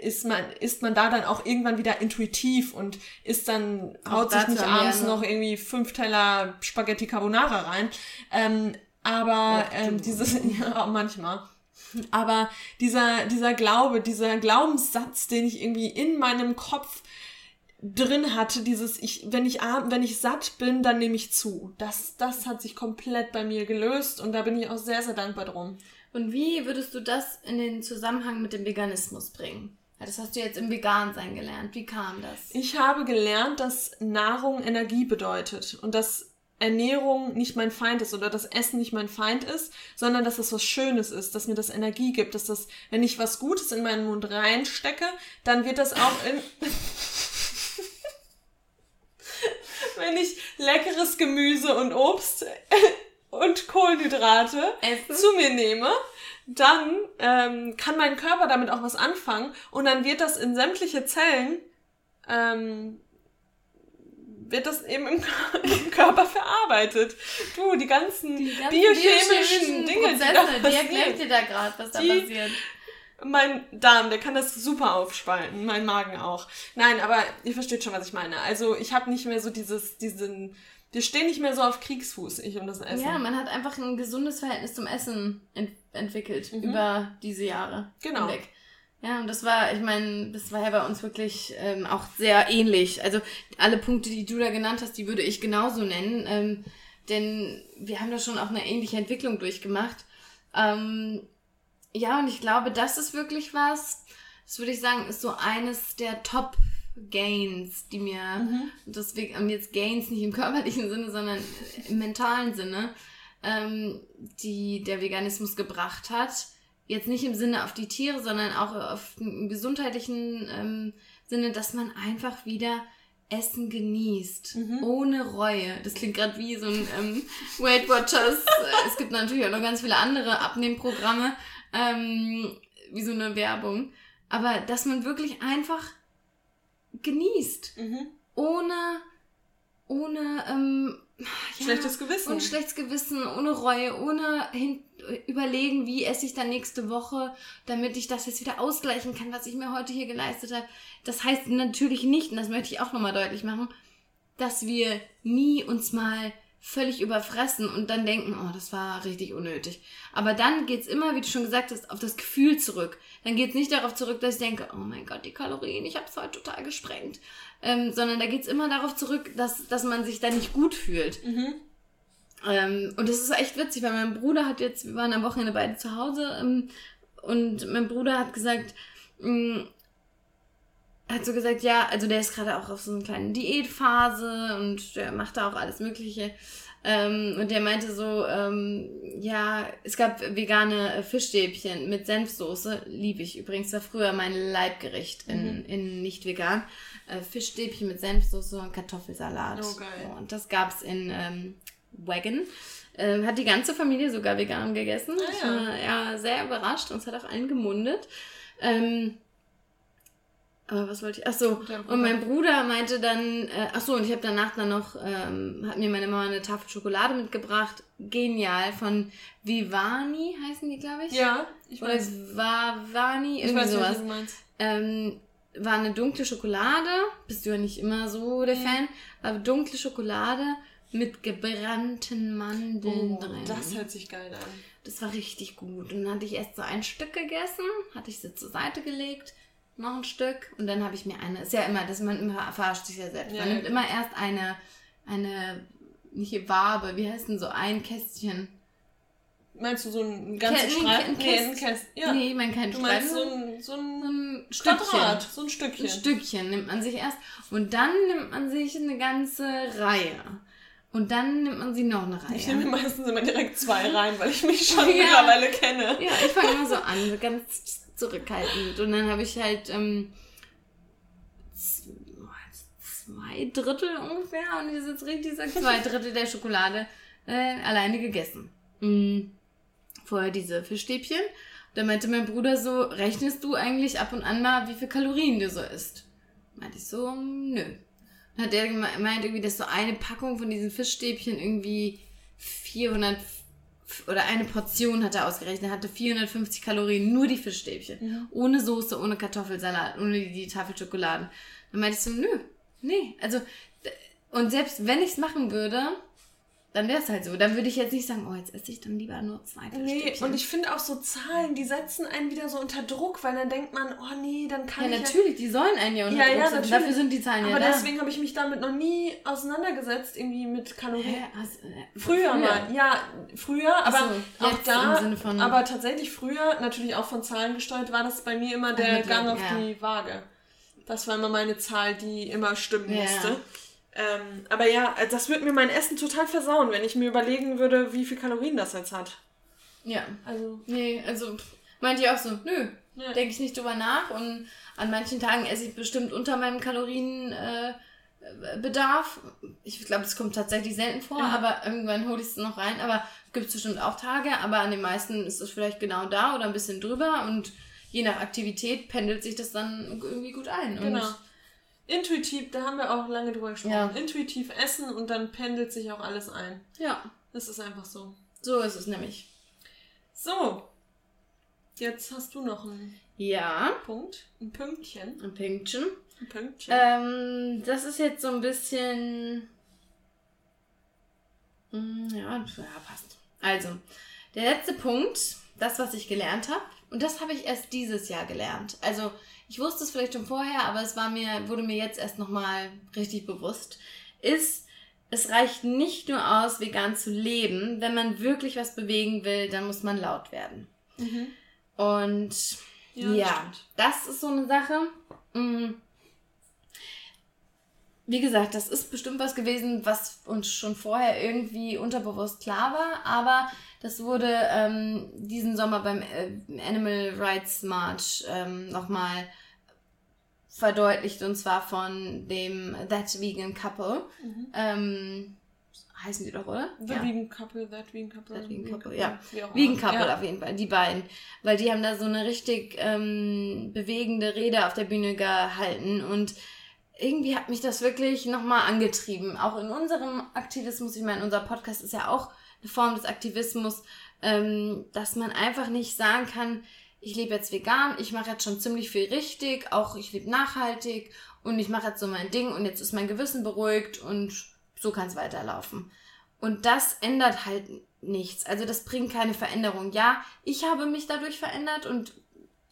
ist man, ist man da dann auch irgendwann wieder intuitiv und ist dann, auch haut sich nicht abends noch irgendwie fünf Teller Spaghetti Carbonara rein. Ähm, aber ähm, dieses, ja, manchmal. Aber dieser, dieser Glaube, dieser Glaubenssatz, den ich irgendwie in meinem Kopf drin hatte, dieses, ich, wenn ich wenn ich satt bin, dann nehme ich zu. Das, das hat sich komplett bei mir gelöst und da bin ich auch sehr, sehr dankbar drum. Und wie würdest du das in den Zusammenhang mit dem Veganismus bringen? Das hast du jetzt im Vegan-Sein gelernt. Wie kam das? Ich habe gelernt, dass Nahrung Energie bedeutet und dass Ernährung nicht mein Feind ist oder das Essen nicht mein Feind ist, sondern dass das was Schönes ist, dass mir das Energie gibt, dass das, wenn ich was Gutes in meinen Mund reinstecke, dann wird das auch in... wenn ich leckeres Gemüse und Obst und Kohlenhydrate Essen? zu mir nehme, dann ähm, kann mein Körper damit auch was anfangen und dann wird das in sämtliche Zellen, ähm, wird das eben im, im Körper verarbeitet. Du, die ganzen, die ganzen biochemischen Dinge, Prozesse, die, da die erklärt dir da gerade, was da die, passiert. Mein Darm, der kann das super aufspalten, mein Magen auch. Nein, aber ihr versteht schon, was ich meine. Also ich habe nicht mehr so dieses, diesen wir stehen nicht mehr so auf Kriegsfuß, ich und das Essen. Ja, man hat einfach ein gesundes Verhältnis zum Essen ent entwickelt mhm. über diese Jahre genau. hinweg. Ja, und das war, ich meine, das war ja bei uns wirklich ähm, auch sehr ähnlich. Also alle Punkte, die du da genannt hast, die würde ich genauso nennen. Ähm, denn wir haben da schon auch eine ähnliche Entwicklung durchgemacht. Ähm, ja, und ich glaube, das ist wirklich was, Das würde ich sagen, ist so eines der Top Gains, die mir mhm. deswegen und jetzt Gains nicht im körperlichen Sinne, sondern im mentalen Sinne, ähm, die der Veganismus gebracht hat. Jetzt nicht im Sinne auf die Tiere, sondern auch auf einen gesundheitlichen ähm, Sinne, dass man einfach wieder Essen genießt, mhm. ohne Reue. Das klingt gerade wie so ein ähm, Weight Watchers. es gibt natürlich auch noch ganz viele andere Abnehmprogramme, ähm, wie so eine Werbung. Aber dass man wirklich einfach genießt, mhm. ohne, ohne ähm, ja, schlechtes Gewissen. Und schlechtes Gewissen, ohne Reue, ohne hin überlegen, wie esse ich dann nächste Woche, damit ich das jetzt wieder ausgleichen kann, was ich mir heute hier geleistet habe. Das heißt natürlich nicht, und das möchte ich auch nochmal deutlich machen, dass wir nie uns mal völlig überfressen und dann denken, oh, das war richtig unnötig. Aber dann geht's immer, wie du schon gesagt hast, auf das Gefühl zurück. Dann geht's nicht darauf zurück, dass ich denke, oh mein Gott, die Kalorien, ich habe es heute total gesprengt. Ähm, sondern da geht's immer darauf zurück, dass, dass man sich da nicht gut fühlt. Mhm. Ähm, und das ist echt witzig, weil mein Bruder hat jetzt, wir waren am Wochenende beide zu Hause ähm, und mein Bruder hat gesagt, mh, mm, hat so gesagt, ja, also der ist gerade auch auf so einer kleinen Diätphase und der macht da auch alles Mögliche. Ähm, und der meinte so, ähm, ja, es gab vegane Fischstäbchen mit Senfsoße, liebe ich übrigens, war früher mein Leibgericht in, mhm. in nicht vegan. Äh, Fischstäbchen mit Senfsoße und Kartoffelsalat. Oh, geil. Und das gab's in ähm, Wagon. Äh, hat die ganze Familie sogar vegan gegessen. Ah, ja. Ich war ja sehr überrascht und es hat auch allen gemundet. Ähm, aber was wollte ich? Ach so. Und mein Bruder meinte dann, äh, ach so, und ich habe danach dann noch, ähm, hat mir meine Mama eine Tafel Schokolade mitgebracht. Genial. Von Vivani heißen die, glaube ich. Ja, ich weiß. Oder Vavani, irgendwie ich weiß, sowas. Was du meinst. Ähm, war eine dunkle Schokolade. Bist du ja nicht immer so der ja. Fan. Aber dunkle Schokolade mit gebrannten Mandeln oh, drin. Das hört sich geil an. Das war richtig gut. Und dann hatte ich erst so ein Stück gegessen, hatte ich sie zur Seite gelegt, noch ein Stück und dann habe ich mir eine. Ist ja immer, das man immer verarscht sich ja selbst. Ja, man nimmt immer erst eine, eine, nicht Wabe, wie heißt denn so ein Kästchen? Meinst du so ein ganzes Streifen? Nee, ein Kästchen. Ja. Nee, man kein du Streifen. so ein, so ein, so ein Stückchen. Quadrat, so ein Stückchen. Ein Stückchen nimmt man sich erst und dann nimmt man sich eine ganze Reihe. Und dann nimmt man sie noch eine Reihe. Ich nehme meistens immer direkt zwei rein, weil ich mich schon ja. mittlerweile kenne. Ja, ich fange immer so an, so ganz zurückhaltend. Und dann habe ich halt ähm, zwei Drittel ungefähr, und ich jetzt richtig sage, zwei Drittel der Schokolade äh, alleine gegessen. Mhm. Vorher diese Fischstäbchen. Da meinte mein Bruder so, rechnest du eigentlich ab und an mal, wie viel Kalorien du so isst? Meinte ich so, nö hat der gemeint, irgendwie, dass so eine Packung von diesen Fischstäbchen irgendwie 400 oder eine Portion hat er ausgerechnet, hatte 450 Kalorien, nur die Fischstäbchen. Mhm. Ohne Soße, ohne Kartoffelsalat, ohne die, die Tafel Schokolade. Dann meinte ich so, nö, nee. Also, und selbst wenn ich es machen würde, dann wäre es halt so. Dann würde ich jetzt nicht sagen, oh, jetzt esse ich dann lieber nur zwei Nee, Stückchen. und ich finde auch so Zahlen, die setzen einen wieder so unter Druck, weil dann denkt man, oh nee, dann kann ja, ich. Ja, natürlich, die sollen einen ja unter ja, Druck ja, setzen. Dafür sind die Zahlen Aber ja Aber deswegen habe ich mich damit noch nie auseinandergesetzt, irgendwie mit Kalorien. Hä? Also, äh, früher, früher mal. Ja, früher, aber so, auch da. aber tatsächlich früher, natürlich auch von Zahlen gesteuert, war das bei mir immer der Gang auf die Waage. Das war immer meine Zahl, die immer stimmen musste. Ähm, aber ja, das würde mir mein Essen total versauen, wenn ich mir überlegen würde, wie viel Kalorien das jetzt hat. Ja. Also. Nee, also meinte ich auch so, nö. Ja. Denke ich nicht drüber nach. Und an manchen Tagen esse ich bestimmt unter meinem Kalorienbedarf. Äh, ich glaube, es kommt tatsächlich selten vor, ja. aber irgendwann hole ich es noch rein. Aber gibt es bestimmt auch Tage, aber an den meisten ist es vielleicht genau da oder ein bisschen drüber und je nach Aktivität pendelt sich das dann irgendwie gut ein. Genau. Und intuitiv, da haben wir auch lange drüber gesprochen, ja. intuitiv essen und dann pendelt sich auch alles ein. Ja. Das ist einfach so. So ist es nämlich. So. Jetzt hast du noch einen ja. Punkt. Ein Pünktchen. Ein Pünktchen. Ein Pünktchen. Ähm, das ist jetzt so ein bisschen. Hm, ja, ja, passt. Also, der letzte Punkt, das, was ich gelernt habe, und das habe ich erst dieses Jahr gelernt. Also, ich wusste es vielleicht schon vorher, aber es war mir, wurde mir jetzt erst nochmal richtig bewusst, ist, es reicht nicht nur aus, vegan zu leben. Wenn man wirklich was bewegen will, dann muss man laut werden. Mhm. Und Ja, ja das, das ist so eine Sache. Mm. Wie gesagt, das ist bestimmt was gewesen, was uns schon vorher irgendwie unterbewusst klar war, aber das wurde ähm, diesen Sommer beim äh, Animal Rights March ähm, nochmal verdeutlicht und zwar von dem That Vegan Couple. Mhm. Ähm, heißen die doch, oder? The ja. Vegan Couple, That Vegan Couple. That Vegan Couple, ja. Vegan Couple ja. auf jeden Fall, die beiden. Weil die haben da so eine richtig ähm, bewegende Rede auf der Bühne gehalten und irgendwie hat mich das wirklich nochmal angetrieben. Auch in unserem Aktivismus, ich meine, unser Podcast ist ja auch eine Form des Aktivismus, ähm, dass man einfach nicht sagen kann, ich lebe jetzt vegan, ich mache jetzt schon ziemlich viel richtig, auch ich lebe nachhaltig und ich mache jetzt so mein Ding und jetzt ist mein Gewissen beruhigt und so kann es weiterlaufen. Und das ändert halt nichts. Also das bringt keine Veränderung. Ja, ich habe mich dadurch verändert und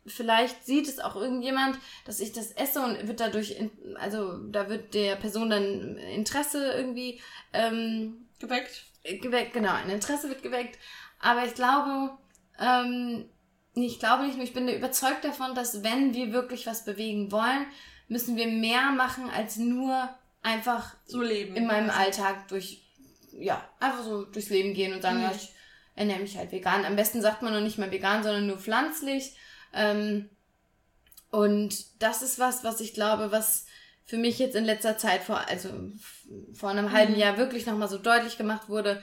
vielleicht sieht es auch irgendjemand, dass ich das esse und wird dadurch, also da wird der Person dann Interesse irgendwie ähm, geweckt. Geweckt, genau, ein Interesse wird geweckt. Aber ich glaube, ähm, ich glaube nicht, ich bin überzeugt davon, dass wenn wir wirklich was bewegen wollen, müssen wir mehr machen als nur einfach so leben. In meinem Alltag durch, ja, einfach so durchs Leben gehen und sagen, mhm. ja, ich ernähre mich halt vegan. Am besten sagt man noch nicht mal vegan, sondern nur pflanzlich. Ähm, und das ist was, was ich glaube, was für mich jetzt in letzter Zeit vor, also vor einem halben mhm. Jahr wirklich nochmal so deutlich gemacht wurde,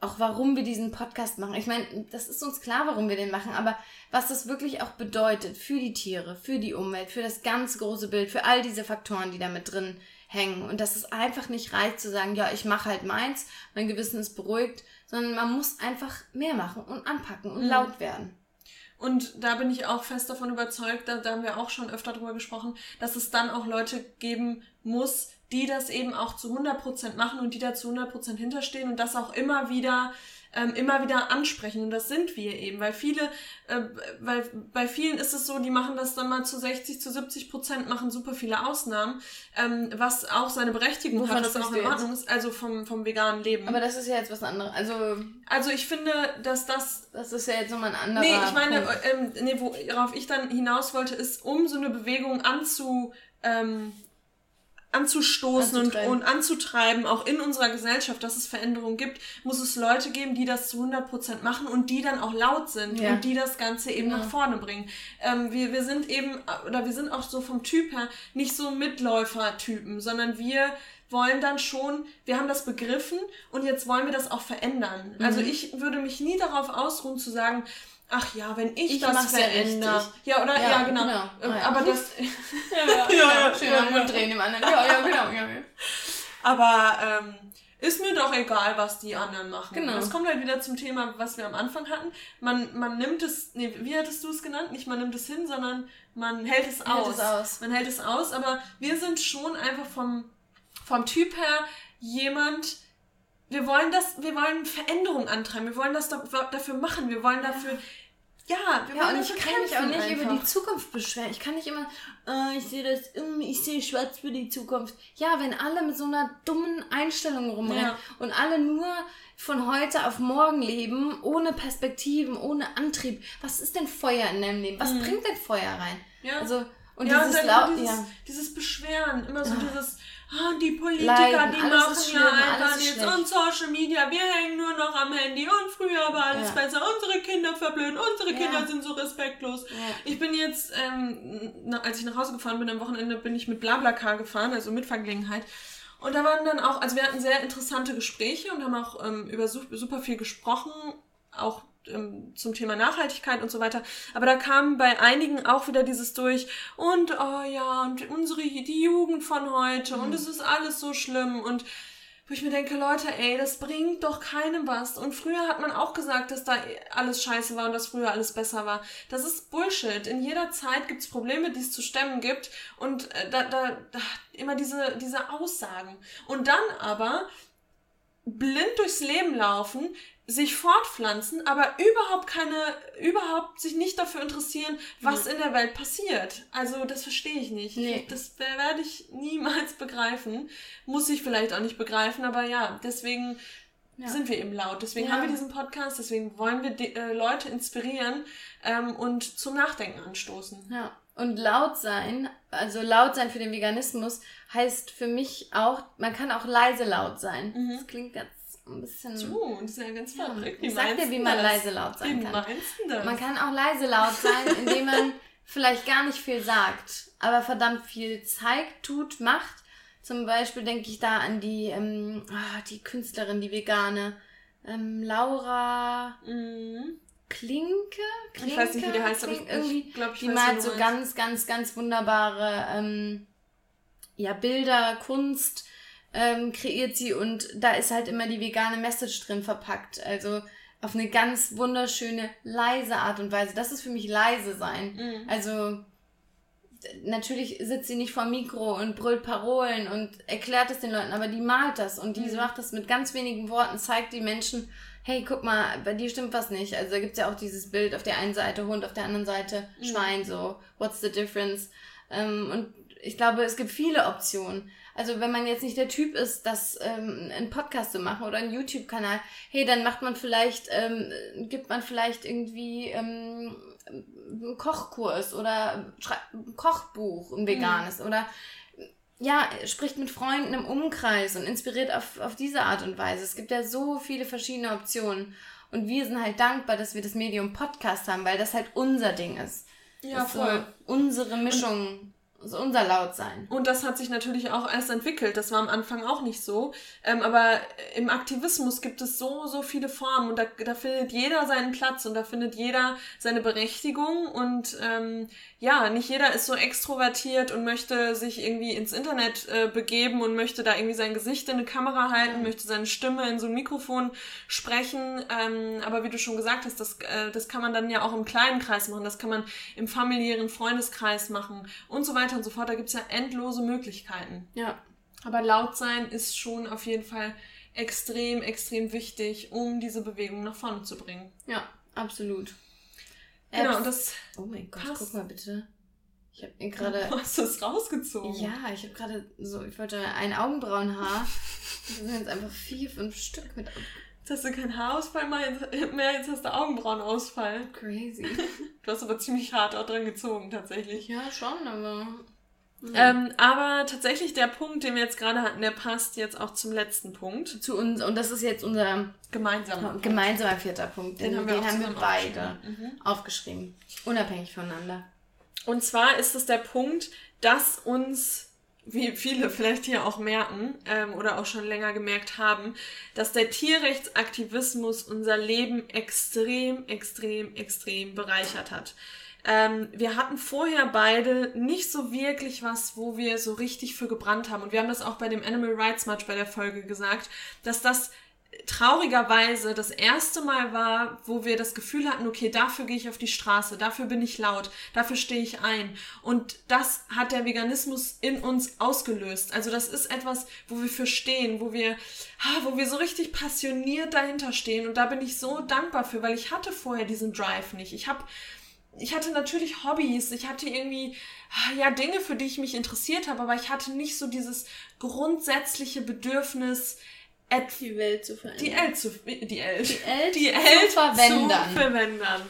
auch warum wir diesen Podcast machen. Ich meine, das ist uns klar, warum wir den machen, aber was das wirklich auch bedeutet für die Tiere, für die Umwelt, für das ganz große Bild, für all diese Faktoren, die da mit drin hängen. Und dass es einfach nicht reicht zu sagen, ja, ich mache halt meins, mein Gewissen ist beruhigt, sondern man muss einfach mehr machen und anpacken und mhm. laut werden. Und da bin ich auch fest davon überzeugt, da, da haben wir auch schon öfter drüber gesprochen, dass es dann auch Leute geben muss, die das eben auch zu 100% machen und die da zu 100% hinterstehen und das auch immer wieder ähm, immer wieder ansprechen. Und das sind wir eben, weil viele, äh, weil bei vielen ist es so, die machen das dann mal zu 60, zu 70 Prozent, machen super viele Ausnahmen, ähm, was auch seine Berechtigung Wovon hat, was auch in Ordnung ist, also vom, vom veganen Leben. Aber das ist ja jetzt was anderes. Also, also ich finde, dass das. Das ist ja jetzt nochmal ein anderer. Nee, ich meine, ähm, nee, worauf ich dann hinaus wollte, ist, um so eine Bewegung anzu. Ähm, anzustoßen und, und anzutreiben, auch in unserer Gesellschaft, dass es Veränderungen gibt, muss es Leute geben, die das zu 100% machen und die dann auch laut sind ja. und die das Ganze eben genau. nach vorne bringen. Ähm, wir, wir sind eben, oder wir sind auch so vom Typ her nicht so Mitläufer-Typen, sondern wir wollen dann schon, wir haben das begriffen und jetzt wollen wir das auch verändern. Also mhm. Also ich würde mich nie darauf ausruhen zu sagen, ach ja, wenn ich, ich das verändere. Ja, oder? Ja, ja genau. genau. Ähm, ah, ja. Aber das. ja, ja, ja, ja, schön am Mund drehen im anderen. Ja, ja, genau. Ja, ja. Aber ähm, ist mir doch egal, was die anderen machen. Genau. Das kommt halt wieder zum Thema, was wir am Anfang hatten. Man, man nimmt es, nee, wie hattest du es genannt? Nicht man nimmt es hin, sondern man hält es aus. Hält es aus. Man hält es aus, aber wir sind schon einfach vom, vom Typ her jemand, wir wollen das, wir wollen Veränderung antreiben, wir wollen das dafür machen, wir wollen dafür, ja, wir ja, wollen und ich kann mich auch nicht einfach. über die Zukunft beschweren. Ich kann nicht immer, äh, ich sehe das, ich sehe schwarz für die Zukunft. Ja, wenn alle mit so einer dummen Einstellung rumrennen ja. und alle nur von heute auf morgen leben, ohne Perspektiven, ohne Antrieb. Was ist denn Feuer in deinem Leben? Was mhm. bringt denn Feuer rein? Ja. Also, und ja, dieses, und dann dieses, ja. dieses Beschweren, immer so ah. dieses, ah, die Politiker, Leiden, die machen schlimm, ja einfach nichts und Social Media, wir hängen nur noch am Handy und früher war alles ja. besser, unsere Kinder verblöden, unsere ja. Kinder sind so respektlos. Ja. Ich bin jetzt, ähm, als ich nach Hause gefahren bin am Wochenende, bin ich mit Blablacar gefahren, also mit Vergelegenheit. Und da waren dann auch, also wir hatten sehr interessante Gespräche und haben auch ähm, über super viel gesprochen, auch zum Thema Nachhaltigkeit und so weiter. Aber da kam bei einigen auch wieder dieses durch und oh ja, und unsere die Jugend von heute mhm. und es ist alles so schlimm und wo ich mir denke, Leute, ey, das bringt doch keinem was. Und früher hat man auch gesagt, dass da alles scheiße war und dass früher alles besser war. Das ist Bullshit. In jeder Zeit gibt's Probleme, die es zu stemmen gibt. Und äh, da, da, da immer diese, diese Aussagen. Und dann aber blind durchs Leben laufen, sich fortpflanzen, aber überhaupt keine, überhaupt sich nicht dafür interessieren, was ja. in der Welt passiert. Also das verstehe ich nicht. Nee. Das werde ich niemals begreifen. Muss ich vielleicht auch nicht begreifen, aber ja, deswegen ja. sind wir eben laut. Deswegen ja. haben wir diesen Podcast, deswegen wollen wir die, äh, Leute inspirieren ähm, und zum Nachdenken anstoßen. Ja. Und laut sein, also laut sein für den Veganismus, heißt für mich auch, man kann auch leise laut sein. Mhm. Das klingt ganz ein bisschen. Du, das ist ja ganz verrückt. Ja, ich sag dir, wie man das? leise laut sein wie kann. Meinst du das? Man kann auch leise laut sein, indem man vielleicht gar nicht viel sagt, aber verdammt viel zeigt, tut, macht. Zum Beispiel denke ich da an die, ähm, oh, die Künstlerin, die Vegane, ähm, Laura mhm. Klinke? Klinke? Ich weiß nicht, wie die heißt, aber ich, irgendwie, ich glaube, ich Die weiß, malt so ganz, ganz, ganz wunderbare ähm, ja, Bilder, Kunst ähm, kreiert sie und da ist halt immer die vegane Message drin verpackt. Also auf eine ganz wunderschöne, leise Art und Weise. Das ist für mich leise sein. Mhm. Also natürlich sitzt sie nicht vor Mikro und brüllt Parolen und erklärt es den Leuten, aber die malt das und die mhm. macht das mit ganz wenigen Worten, zeigt die Menschen, hey, guck mal, bei dir stimmt was nicht. Also da gibt's ja auch dieses Bild auf der einen Seite Hund, auf der anderen Seite mhm. Schwein, so, what's the difference? Ähm, und ich glaube, es gibt viele Optionen. Also wenn man jetzt nicht der Typ ist, das ähm, einen Podcast zu machen oder einen YouTube-Kanal, hey, dann macht man vielleicht, ähm, gibt man vielleicht irgendwie ähm, einen Kochkurs oder ein Kochbuch, ein veganes mhm. oder ja, spricht mit Freunden im Umkreis und inspiriert auf, auf diese Art und Weise. Es gibt ja so viele verschiedene Optionen. Und wir sind halt dankbar, dass wir das Medium Podcast haben, weil das halt unser Ding ist. Ja, voll. So unsere Mischung. Und so unser Laut sein. Und das hat sich natürlich auch erst entwickelt. Das war am Anfang auch nicht so. Ähm, aber im Aktivismus gibt es so, so viele Formen und da, da findet jeder seinen Platz und da findet jeder seine Berechtigung und ähm, ja, nicht jeder ist so extrovertiert und möchte sich irgendwie ins Internet äh, begeben und möchte da irgendwie sein Gesicht in eine Kamera halten, möchte seine Stimme in so ein Mikrofon sprechen. Ähm, aber wie du schon gesagt hast, das, äh, das kann man dann ja auch im kleinen Kreis machen, das kann man im familiären Freundeskreis machen und so weiter und so fort. Da gibt's ja endlose Möglichkeiten. Ja. Aber laut sein ist schon auf jeden Fall extrem, extrem wichtig, um diese Bewegung nach vorne zu bringen. Ja, absolut. Genau, Apps. und das. Oh mein Gott, passt. guck mal bitte. Ich habe mir gerade. Hast du es rausgezogen? Ja, ich habe gerade so, ich wollte ein Augenbrauenhaar. Das sind jetzt einfach vier, fünf Stück mit. Jetzt hast du keinen Haarausfall mehr, jetzt hast du Augenbrauenausfall. Crazy. Du hast aber ziemlich hart auch dran gezogen, tatsächlich. Ja, schon, aber. Ähm, aber tatsächlich der Punkt, den wir jetzt gerade hatten, der passt jetzt auch zum letzten Punkt. Zu uns, und das ist jetzt unser gemeinsamer, gemeinsamer vierter Punkt. Den, den haben wir, den haben wir beide mhm. aufgeschrieben. Unabhängig voneinander. Und zwar ist es der Punkt, dass uns, wie viele vielleicht hier auch merken ähm, oder auch schon länger gemerkt haben, dass der Tierrechtsaktivismus unser Leben extrem, extrem, extrem bereichert hat. Ähm, wir hatten vorher beide nicht so wirklich was, wo wir so richtig für gebrannt haben. Und wir haben das auch bei dem Animal Rights March bei der Folge gesagt, dass das traurigerweise das erste Mal war, wo wir das Gefühl hatten, okay, dafür gehe ich auf die Straße, dafür bin ich laut, dafür stehe ich ein. Und das hat der Veganismus in uns ausgelöst. Also das ist etwas, wo wir für stehen, wo wir, wo wir so richtig passioniert dahinter stehen. Und da bin ich so dankbar für, weil ich hatte vorher diesen Drive nicht. Ich habe ich hatte natürlich Hobbys, ich hatte irgendwie ja Dinge, für die ich mich interessiert habe, aber ich hatte nicht so dieses grundsätzliche Bedürfnis, die Welt zu verändern. Die Welt zu, die Welt, die Welt, die Welt zu verwendern. Zu verwendern.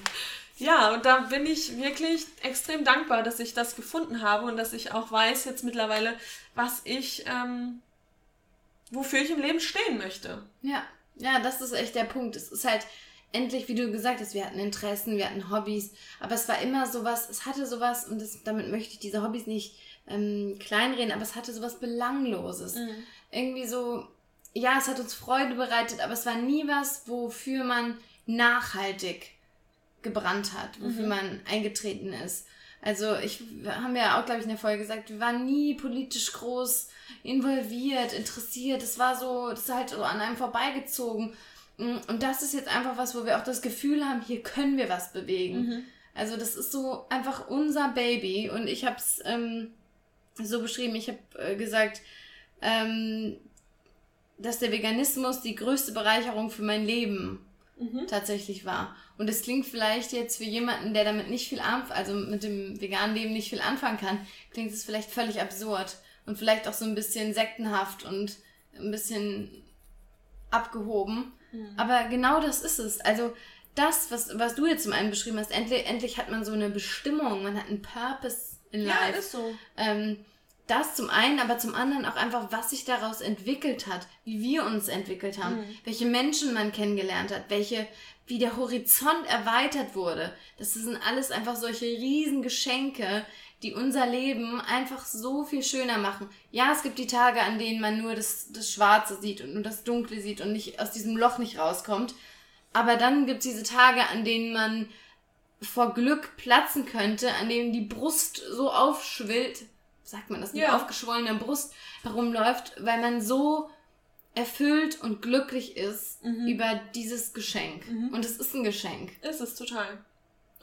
Ja, und da bin ich wirklich extrem dankbar, dass ich das gefunden habe und dass ich auch weiß jetzt mittlerweile, was ich, ähm, wofür ich im Leben stehen möchte. Ja, ja, das ist echt der Punkt. Es ist halt, endlich, wie du gesagt hast, wir hatten Interessen, wir hatten Hobbys, aber es war immer sowas, es hatte sowas, und das, damit möchte ich diese Hobbys nicht ähm, kleinreden, aber es hatte sowas Belangloses. Mhm. Irgendwie so, ja, es hat uns Freude bereitet, aber es war nie was, wofür man nachhaltig gebrannt hat, wofür mhm. man eingetreten ist. Also ich haben ja auch, glaube ich, in der Folge gesagt, wir waren nie politisch groß involviert, interessiert. Es war so, das ist halt so an einem vorbeigezogen. Mm, und das ist jetzt einfach was, wo wir auch das Gefühl haben, hier können wir was bewegen. Mhm. Also das ist so einfach unser Baby. Und ich habe es ähm, so beschrieben, ich habe äh, gesagt, ähm, dass der Veganismus die größte Bereicherung für mein Leben mhm. tatsächlich war. Und es klingt vielleicht jetzt für jemanden, der damit nicht viel anfangen, also mit dem veganen Leben nicht viel anfangen kann, klingt es vielleicht völlig absurd und vielleicht auch so ein bisschen sektenhaft und ein bisschen abgehoben. Mhm. Aber genau das ist es. Also das, was, was du jetzt zum einen beschrieben hast, endlich, endlich hat man so eine Bestimmung, man hat einen Purpose in life. Ja, ist so. Ähm, das zum einen, aber zum anderen auch einfach, was sich daraus entwickelt hat, wie wir uns entwickelt haben, mhm. welche Menschen man kennengelernt hat, welche, wie der Horizont erweitert wurde. Das sind alles einfach solche Riesengeschenke, die unser Leben einfach so viel schöner machen. Ja, es gibt die Tage, an denen man nur das, das Schwarze sieht und nur das Dunkle sieht und nicht aus diesem Loch nicht rauskommt. Aber dann gibt es diese Tage, an denen man vor Glück platzen könnte, an denen die Brust so aufschwillt, sagt man das, mit ja. aufgeschwollener Brust herumläuft, weil man so erfüllt und glücklich ist mhm. über dieses Geschenk. Mhm. Und es ist ein Geschenk. Ist es total.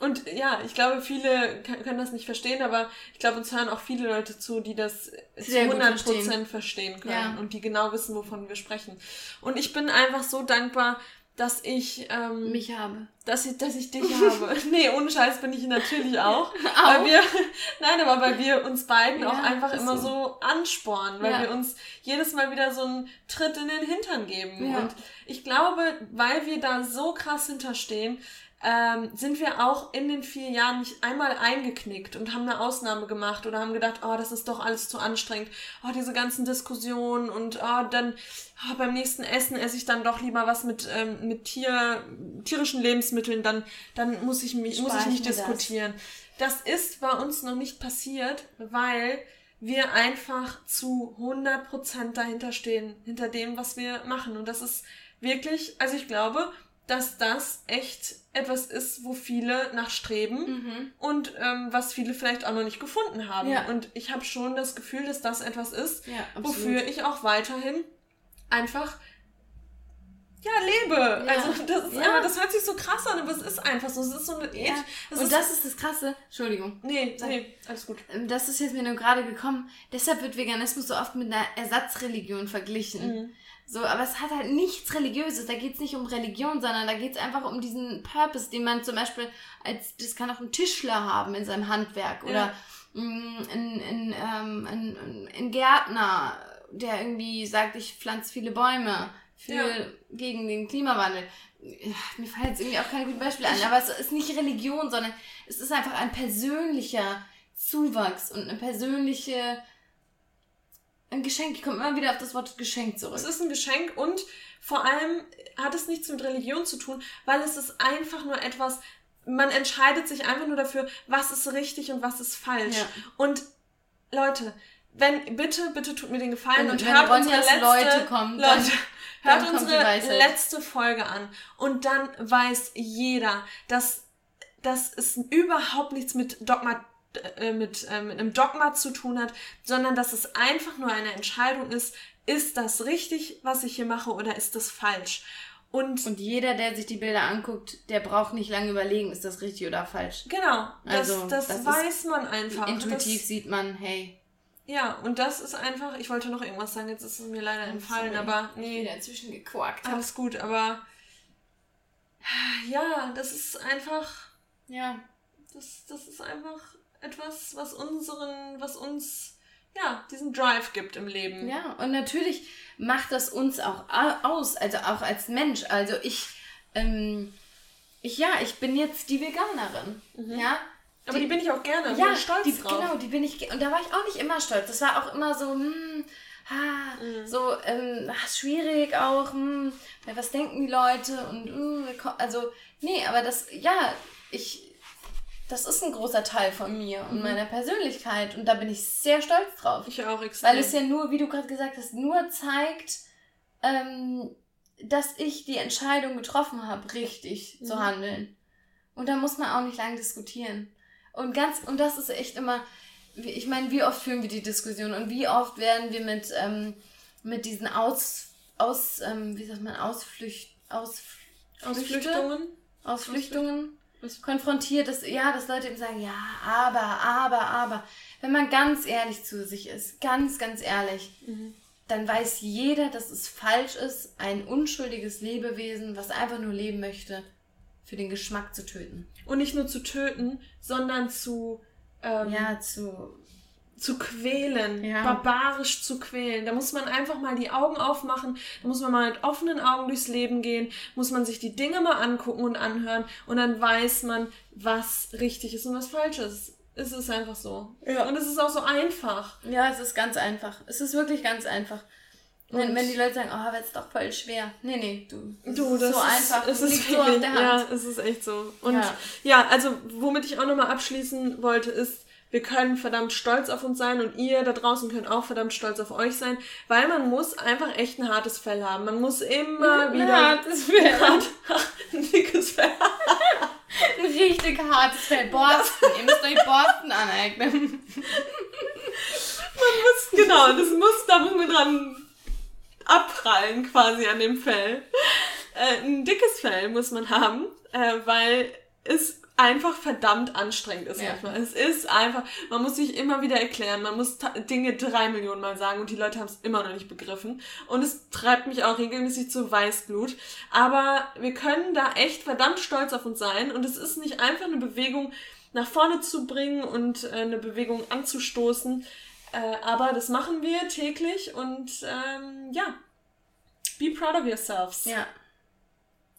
Und ja, ich glaube, viele können das nicht verstehen, aber ich glaube, uns hören auch viele Leute zu, die das Sehr zu 100% verstehen. verstehen können ja. und die genau wissen, wovon wir sprechen. Und ich bin einfach so dankbar, dass ich ähm, mich habe. Dass ich, dass ich dich habe. nee, ohne Scheiß bin ich natürlich auch. auch? Weil wir, nein, aber weil wir uns beiden ja, auch einfach immer so, so anspornen, weil ja. wir uns jedes Mal wieder so einen Tritt in den Hintern geben. Ja. Und ich glaube, weil wir da so krass hinterstehen, ähm, sind wir auch in den vier Jahren nicht einmal eingeknickt und haben eine Ausnahme gemacht oder haben gedacht, oh, das ist doch alles zu anstrengend, oh, diese ganzen Diskussionen und oh, dann oh, beim nächsten Essen esse ich dann doch lieber was mit, ähm, mit Tier, tierischen Lebensmitteln, dann, dann muss ich mich, muss ich nicht diskutieren. Das. das ist bei uns noch nicht passiert, weil wir einfach zu 100% dahinter stehen, hinter dem, was wir machen. Und das ist wirklich, also ich glaube, dass das echt etwas ist, wo viele nachstreben mhm. und ähm, was viele vielleicht auch noch nicht gefunden haben. Ja. Und ich habe schon das Gefühl, dass das etwas ist, ja, wofür ich auch weiterhin einfach ja, lebe. Ja. Also das ist ja. aber das hört sich so krass an, aber es ist einfach so. Es ist so eine ja. Das und das ist das Krasse. Entschuldigung. Nee, nee, alles gut. Ähm, das ist jetzt mir nur gerade gekommen. Deshalb wird Veganismus so oft mit einer Ersatzreligion verglichen. Mhm. So, aber es hat halt nichts Religiöses. Da geht es nicht um Religion, sondern da geht es einfach um diesen Purpose, den man zum Beispiel als, das kann auch ein Tischler haben in seinem Handwerk oder ja. Mm, ein, ein, ähm, ein, ein Gärtner, der irgendwie sagt, ich pflanze viele Bäume für, ja. gegen den Klimawandel. Mir fallen jetzt irgendwie auch keine guten Beispiele ein, aber es ist nicht Religion, sondern es ist einfach ein persönlicher Zuwachs und eine persönliche ein Geschenk. Ich komme immer wieder auf das Wort Geschenk zurück. Es ist ein Geschenk und vor allem hat es nichts mit Religion zu tun, weil es ist einfach nur etwas, man entscheidet sich einfach nur dafür, was ist richtig und was ist falsch. Ja. Und Leute, wenn, bitte, bitte tut mir den Gefallen und, und hört unsere letzte, Leute kommen, Leute, dann, hört dann unsere letzte Folge an. Und dann weiß jeder, dass, dass es überhaupt nichts mit Dogma äh, mit, äh, mit einem Dogma zu tun hat, sondern dass es einfach nur eine Entscheidung ist, ist das richtig, was ich hier mache, oder ist das falsch? Und, und jeder, der sich die Bilder anguckt, der braucht nicht lange überlegen, ist das richtig oder falsch. Genau, das, also, das, das weiß man einfach. Intuitiv das, sieht man, hey. Ja, und das ist einfach, ich wollte noch irgendwas sagen, jetzt ist es mir leider entfallen, aber nee. Dazwischen gequakt. Alles gut, aber ja, das ist einfach. Ja. Das, das ist einfach etwas, was unseren, was uns ja, diesen Drive gibt im Leben. Ja, und natürlich macht das uns auch aus, also auch als Mensch. Also ich, ähm, ich ja, ich bin jetzt die Veganerin. Mhm. Ja. Aber die, die, bin ich auch gerne. Ja, bin stolz die, drauf. genau, die bin ich. Und da war ich auch nicht immer stolz. Das war auch immer so, hm, ha, mhm. so ähm, schwierig auch. Hm, was denken die Leute und hm, also nee, aber das ja, ich das ist ein großer Teil von mir und mhm. meiner Persönlichkeit und da bin ich sehr stolz drauf. Ich auch extrem. Weil es ja nur, wie du gerade gesagt hast, nur zeigt, ähm, dass ich die Entscheidung getroffen habe, richtig mhm. zu handeln. Und da muss man auch nicht lange diskutieren. Und ganz, und das ist echt immer, ich meine, wie oft führen wir die Diskussion und wie oft werden wir mit, ähm, mit diesen Aus, aus, ähm, wie sagt man, Ausflücht, Ausflüchte, Ausflüchtungen, Ausflüchtungen konfrontiert, dass, ja, dass Leute ihm sagen, ja, aber, aber, aber. Wenn man ganz ehrlich zu sich ist, ganz, ganz ehrlich, mhm. dann weiß jeder, dass es falsch ist, ein unschuldiges Lebewesen, was einfach nur leben möchte, für den Geschmack zu töten. Und nicht nur zu töten, sondern zu, ähm, ja, zu zu quälen, Ja. barbarisch zu quälen. Da muss man einfach mal die Augen aufmachen, da muss man mal mit offenen Augen durchs Leben gehen, muss man sich die Dinge mal angucken und anhören und dann weiß man, was richtig ist und was falsch ist. Es ist einfach so. Ja. Und es ist auch so einfach. Ja, es ist ganz einfach. Es ist wirklich ganz einfach. Wenn, Und- wenn die Leute sagen, oh, aber es ist doch voll schwer. Nee, nee, du. es Du, ist das so ist, einfach. Es ist liegt so auf wirklich, der ja, Hand. es ist echt so. Und Ja. ja, also womit ich auch nochmal abschließen wollte, ist, wir können verdammt stolz auf uns sein und ihr da draußen könnt auch verdammt stolz auf euch sein, weil man muss einfach echt ein hartes Fell haben. Man muss immer wieder Ja, das wäre hart, ein dickes Fell ein richtig hartes Fell. Borsten. Ihr müsst euch Borsten aneignen. muss, genau, das muss, da muss man dran abprallen quasi an dem Fell. Äh, ein dickes Fell muss man haben, äh, weil es einfach verdammt anstrengend ist Ja. manchmal. Es ist einfach, man muss sich immer wieder erklären, man muss Dinge drei Millionen Mal sagen und die Leute haben es immer noch nicht begriffen. Und es treibt mich auch regelmäßig zu Weißglut. Aber wir können da echt verdammt stolz auf uns sein und es ist nicht einfach eine Bewegung nach vorne zu bringen und äh, eine Bewegung anzustoßen. Äh, aber das machen wir täglich und ähm, ja, be proud of yourselves. Ja.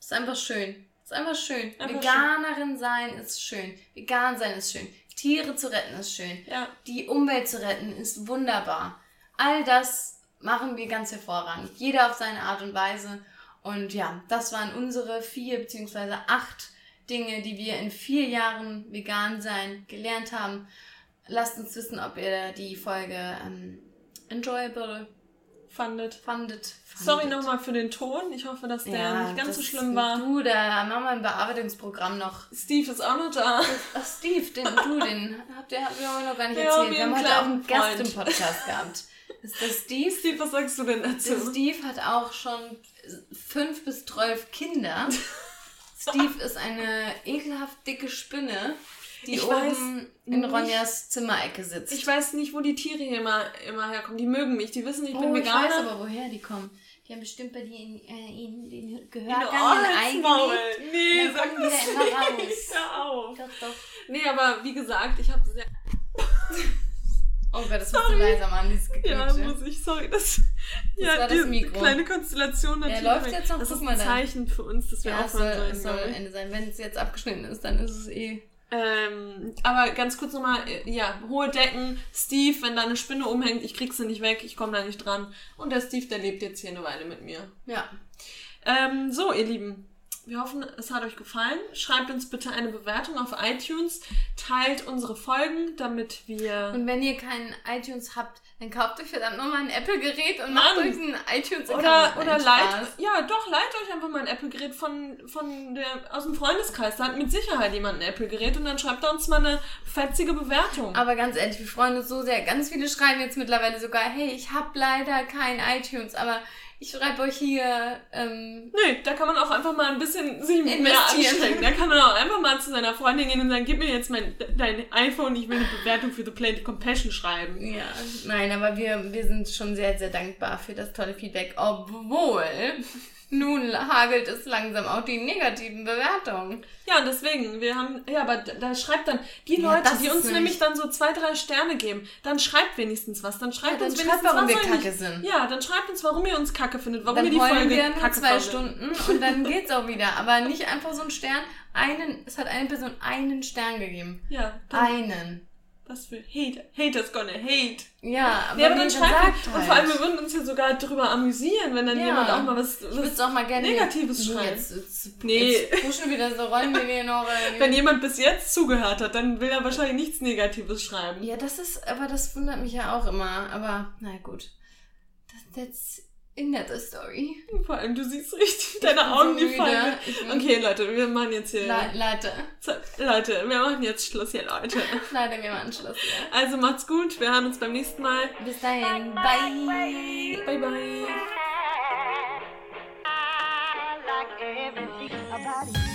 Ist einfach schön. Ist einfach schön. Einfach Veganerin sein ist schön. Vegan sein ist schön. Tiere zu retten ist schön. Ja. Die Umwelt zu retten ist wunderbar. All das machen wir ganz hervorragend. Jeder auf seine Art und Weise. Und ja, das waren unsere vier beziehungsweise acht Dinge, die wir in vier Jahren vegan sein gelernt haben. Lasst uns wissen, ob ihr die Folge ähm, enjoyable Fandet. fandet. Sorry nochmal für den Ton. Ich hoffe, dass der Ja, nicht ganz so schlimm war. Du, da machen wir ein Bearbeitungsprogramm noch. Steve ist auch noch da. Ach, Steve, den, du, den habt ihr, habt ihr mir noch gar nicht Ja, erzählt. Wir haben heute auch einen kleinen Gast Freund. im Podcast gehabt. Ist das Steve? Steve, was sagst du denn dazu? Der Steve hat auch schon fünf bis zwölf Kinder. Steve ist eine ekelhaft dicke Spinne, die Ich oben in nicht- Ronjas Zimmerecke sitzt. Ich weiß nicht, wo die Tiere hier immer, immer herkommen. Die mögen mich. Die wissen, ich bin oh, ich weiß aber, woher die kommen. Die haben bestimmt bei dir in, äh, in den Gehörgang eingelegt. Nee, dann sag das nicht. Hör auf. Doch, doch. Nee, aber wie gesagt, ich habe sehr... Oh Gott, das musst du leiser machen, dieses Ja, Gequietsche. muss ich, sorry, das... ja, war das Mikro. kleine Konstellation natürlich. läuft jetzt noch, Das ist ein. Zeichen für uns, dass wir Ja, soll, aufhören sollen. soll glaub ich. Ende sein. Wenn es jetzt abgeschnitten ist, dann ist es eh. Ähm, aber ganz kurz nochmal, äh, ja, hohe Decken, Steve, wenn da eine Spinne umhängt, ich krieg sie nicht weg, ich komme da nicht dran. Und der Steve, der lebt jetzt hier eine Weile mit mir. Ja. Ähm, so, ihr Lieben, wir hoffen, es hat euch gefallen. Schreibt uns bitte eine Bewertung auf iTunes, teilt unsere Folgen, damit wir... Und wenn ihr keinen iTunes habt, dann kauft euch verdammt nochmal ein Apple-Gerät und macht Mann. euch einen iTunes-Account. Oder, oder leiht, ja doch, leiht euch einfach mal ein Apple-Gerät von, von der, aus dem Freundeskreis. Da hat mit Sicherheit jemand ein Apple-Gerät und dann schreibt er uns mal eine fetzige Bewertung. Aber ganz ehrlich, wir freuen uns so sehr. Ganz viele schreiben jetzt mittlerweile sogar, hey, ich habe leider kein iTunes, aber ich schreibe euch hier, ähm, Nö, da kann man auch einfach mal ein bisschen sich mehr anstrengen. Da kann man auch einfach mal zu seiner Freundin gehen und sagen, gib mir jetzt mein, dein iPhone, ich will eine Bewertung für The Play Compassion schreiben. ja, nein, aber wir, wir sind schon sehr, sehr dankbar für das tolle Feedback, obwohl nun hagelt es langsam auch die negativen Bewertungen. Ja, und deswegen, wir haben, ja, aber da, schreibt dann die Ja, Leute, die uns nämlich- dann so zwei, drei Sterne geben, dann schreibt wenigstens was. Dann schreibt Ja, dann uns schreibt, wenigstens warum was wir kacke nicht- sind. Ja, dann schreibt uns, warum ihr uns kacke findet, warum Dann ihr die Folge wir kacke zwei findet. Stunden und dann geht's auch wieder. Aber nicht einfach so ein Stern. Einen, es hat eine Person einen Stern gegeben. Ja, dann, Einen. Was für Hate. Haters gonna hate. Ja, aber, Ja, aber nee, dann schreibt sagt Und halt. vor allem, wir würden uns ja sogar drüber amüsieren, wenn dann Ja. jemand auch mal was, was auch mal gerne Negatives Nee, schreiben. Jetzt, jetzt, Nee. jetzt pushen wieder so Rollen wie wir noch. Wenn jemand bis jetzt zugehört hat, dann will er wahrscheinlich nichts Negatives schreiben. Ja, das ist, aber das wundert mich ja auch immer. Aber na gut. Das, that's in netter Story. Vor allem, du siehst richtig, deine Augen die fallen. Okay, Leute, wir machen jetzt hier. Le Leute. Leute, wir machen jetzt Schluss hier, Leute. Leute, wir machen Schluss hier. Also macht's gut, wir hören uns beim nächsten Mal. Bis dahin. Bye. Bye, bye. bye.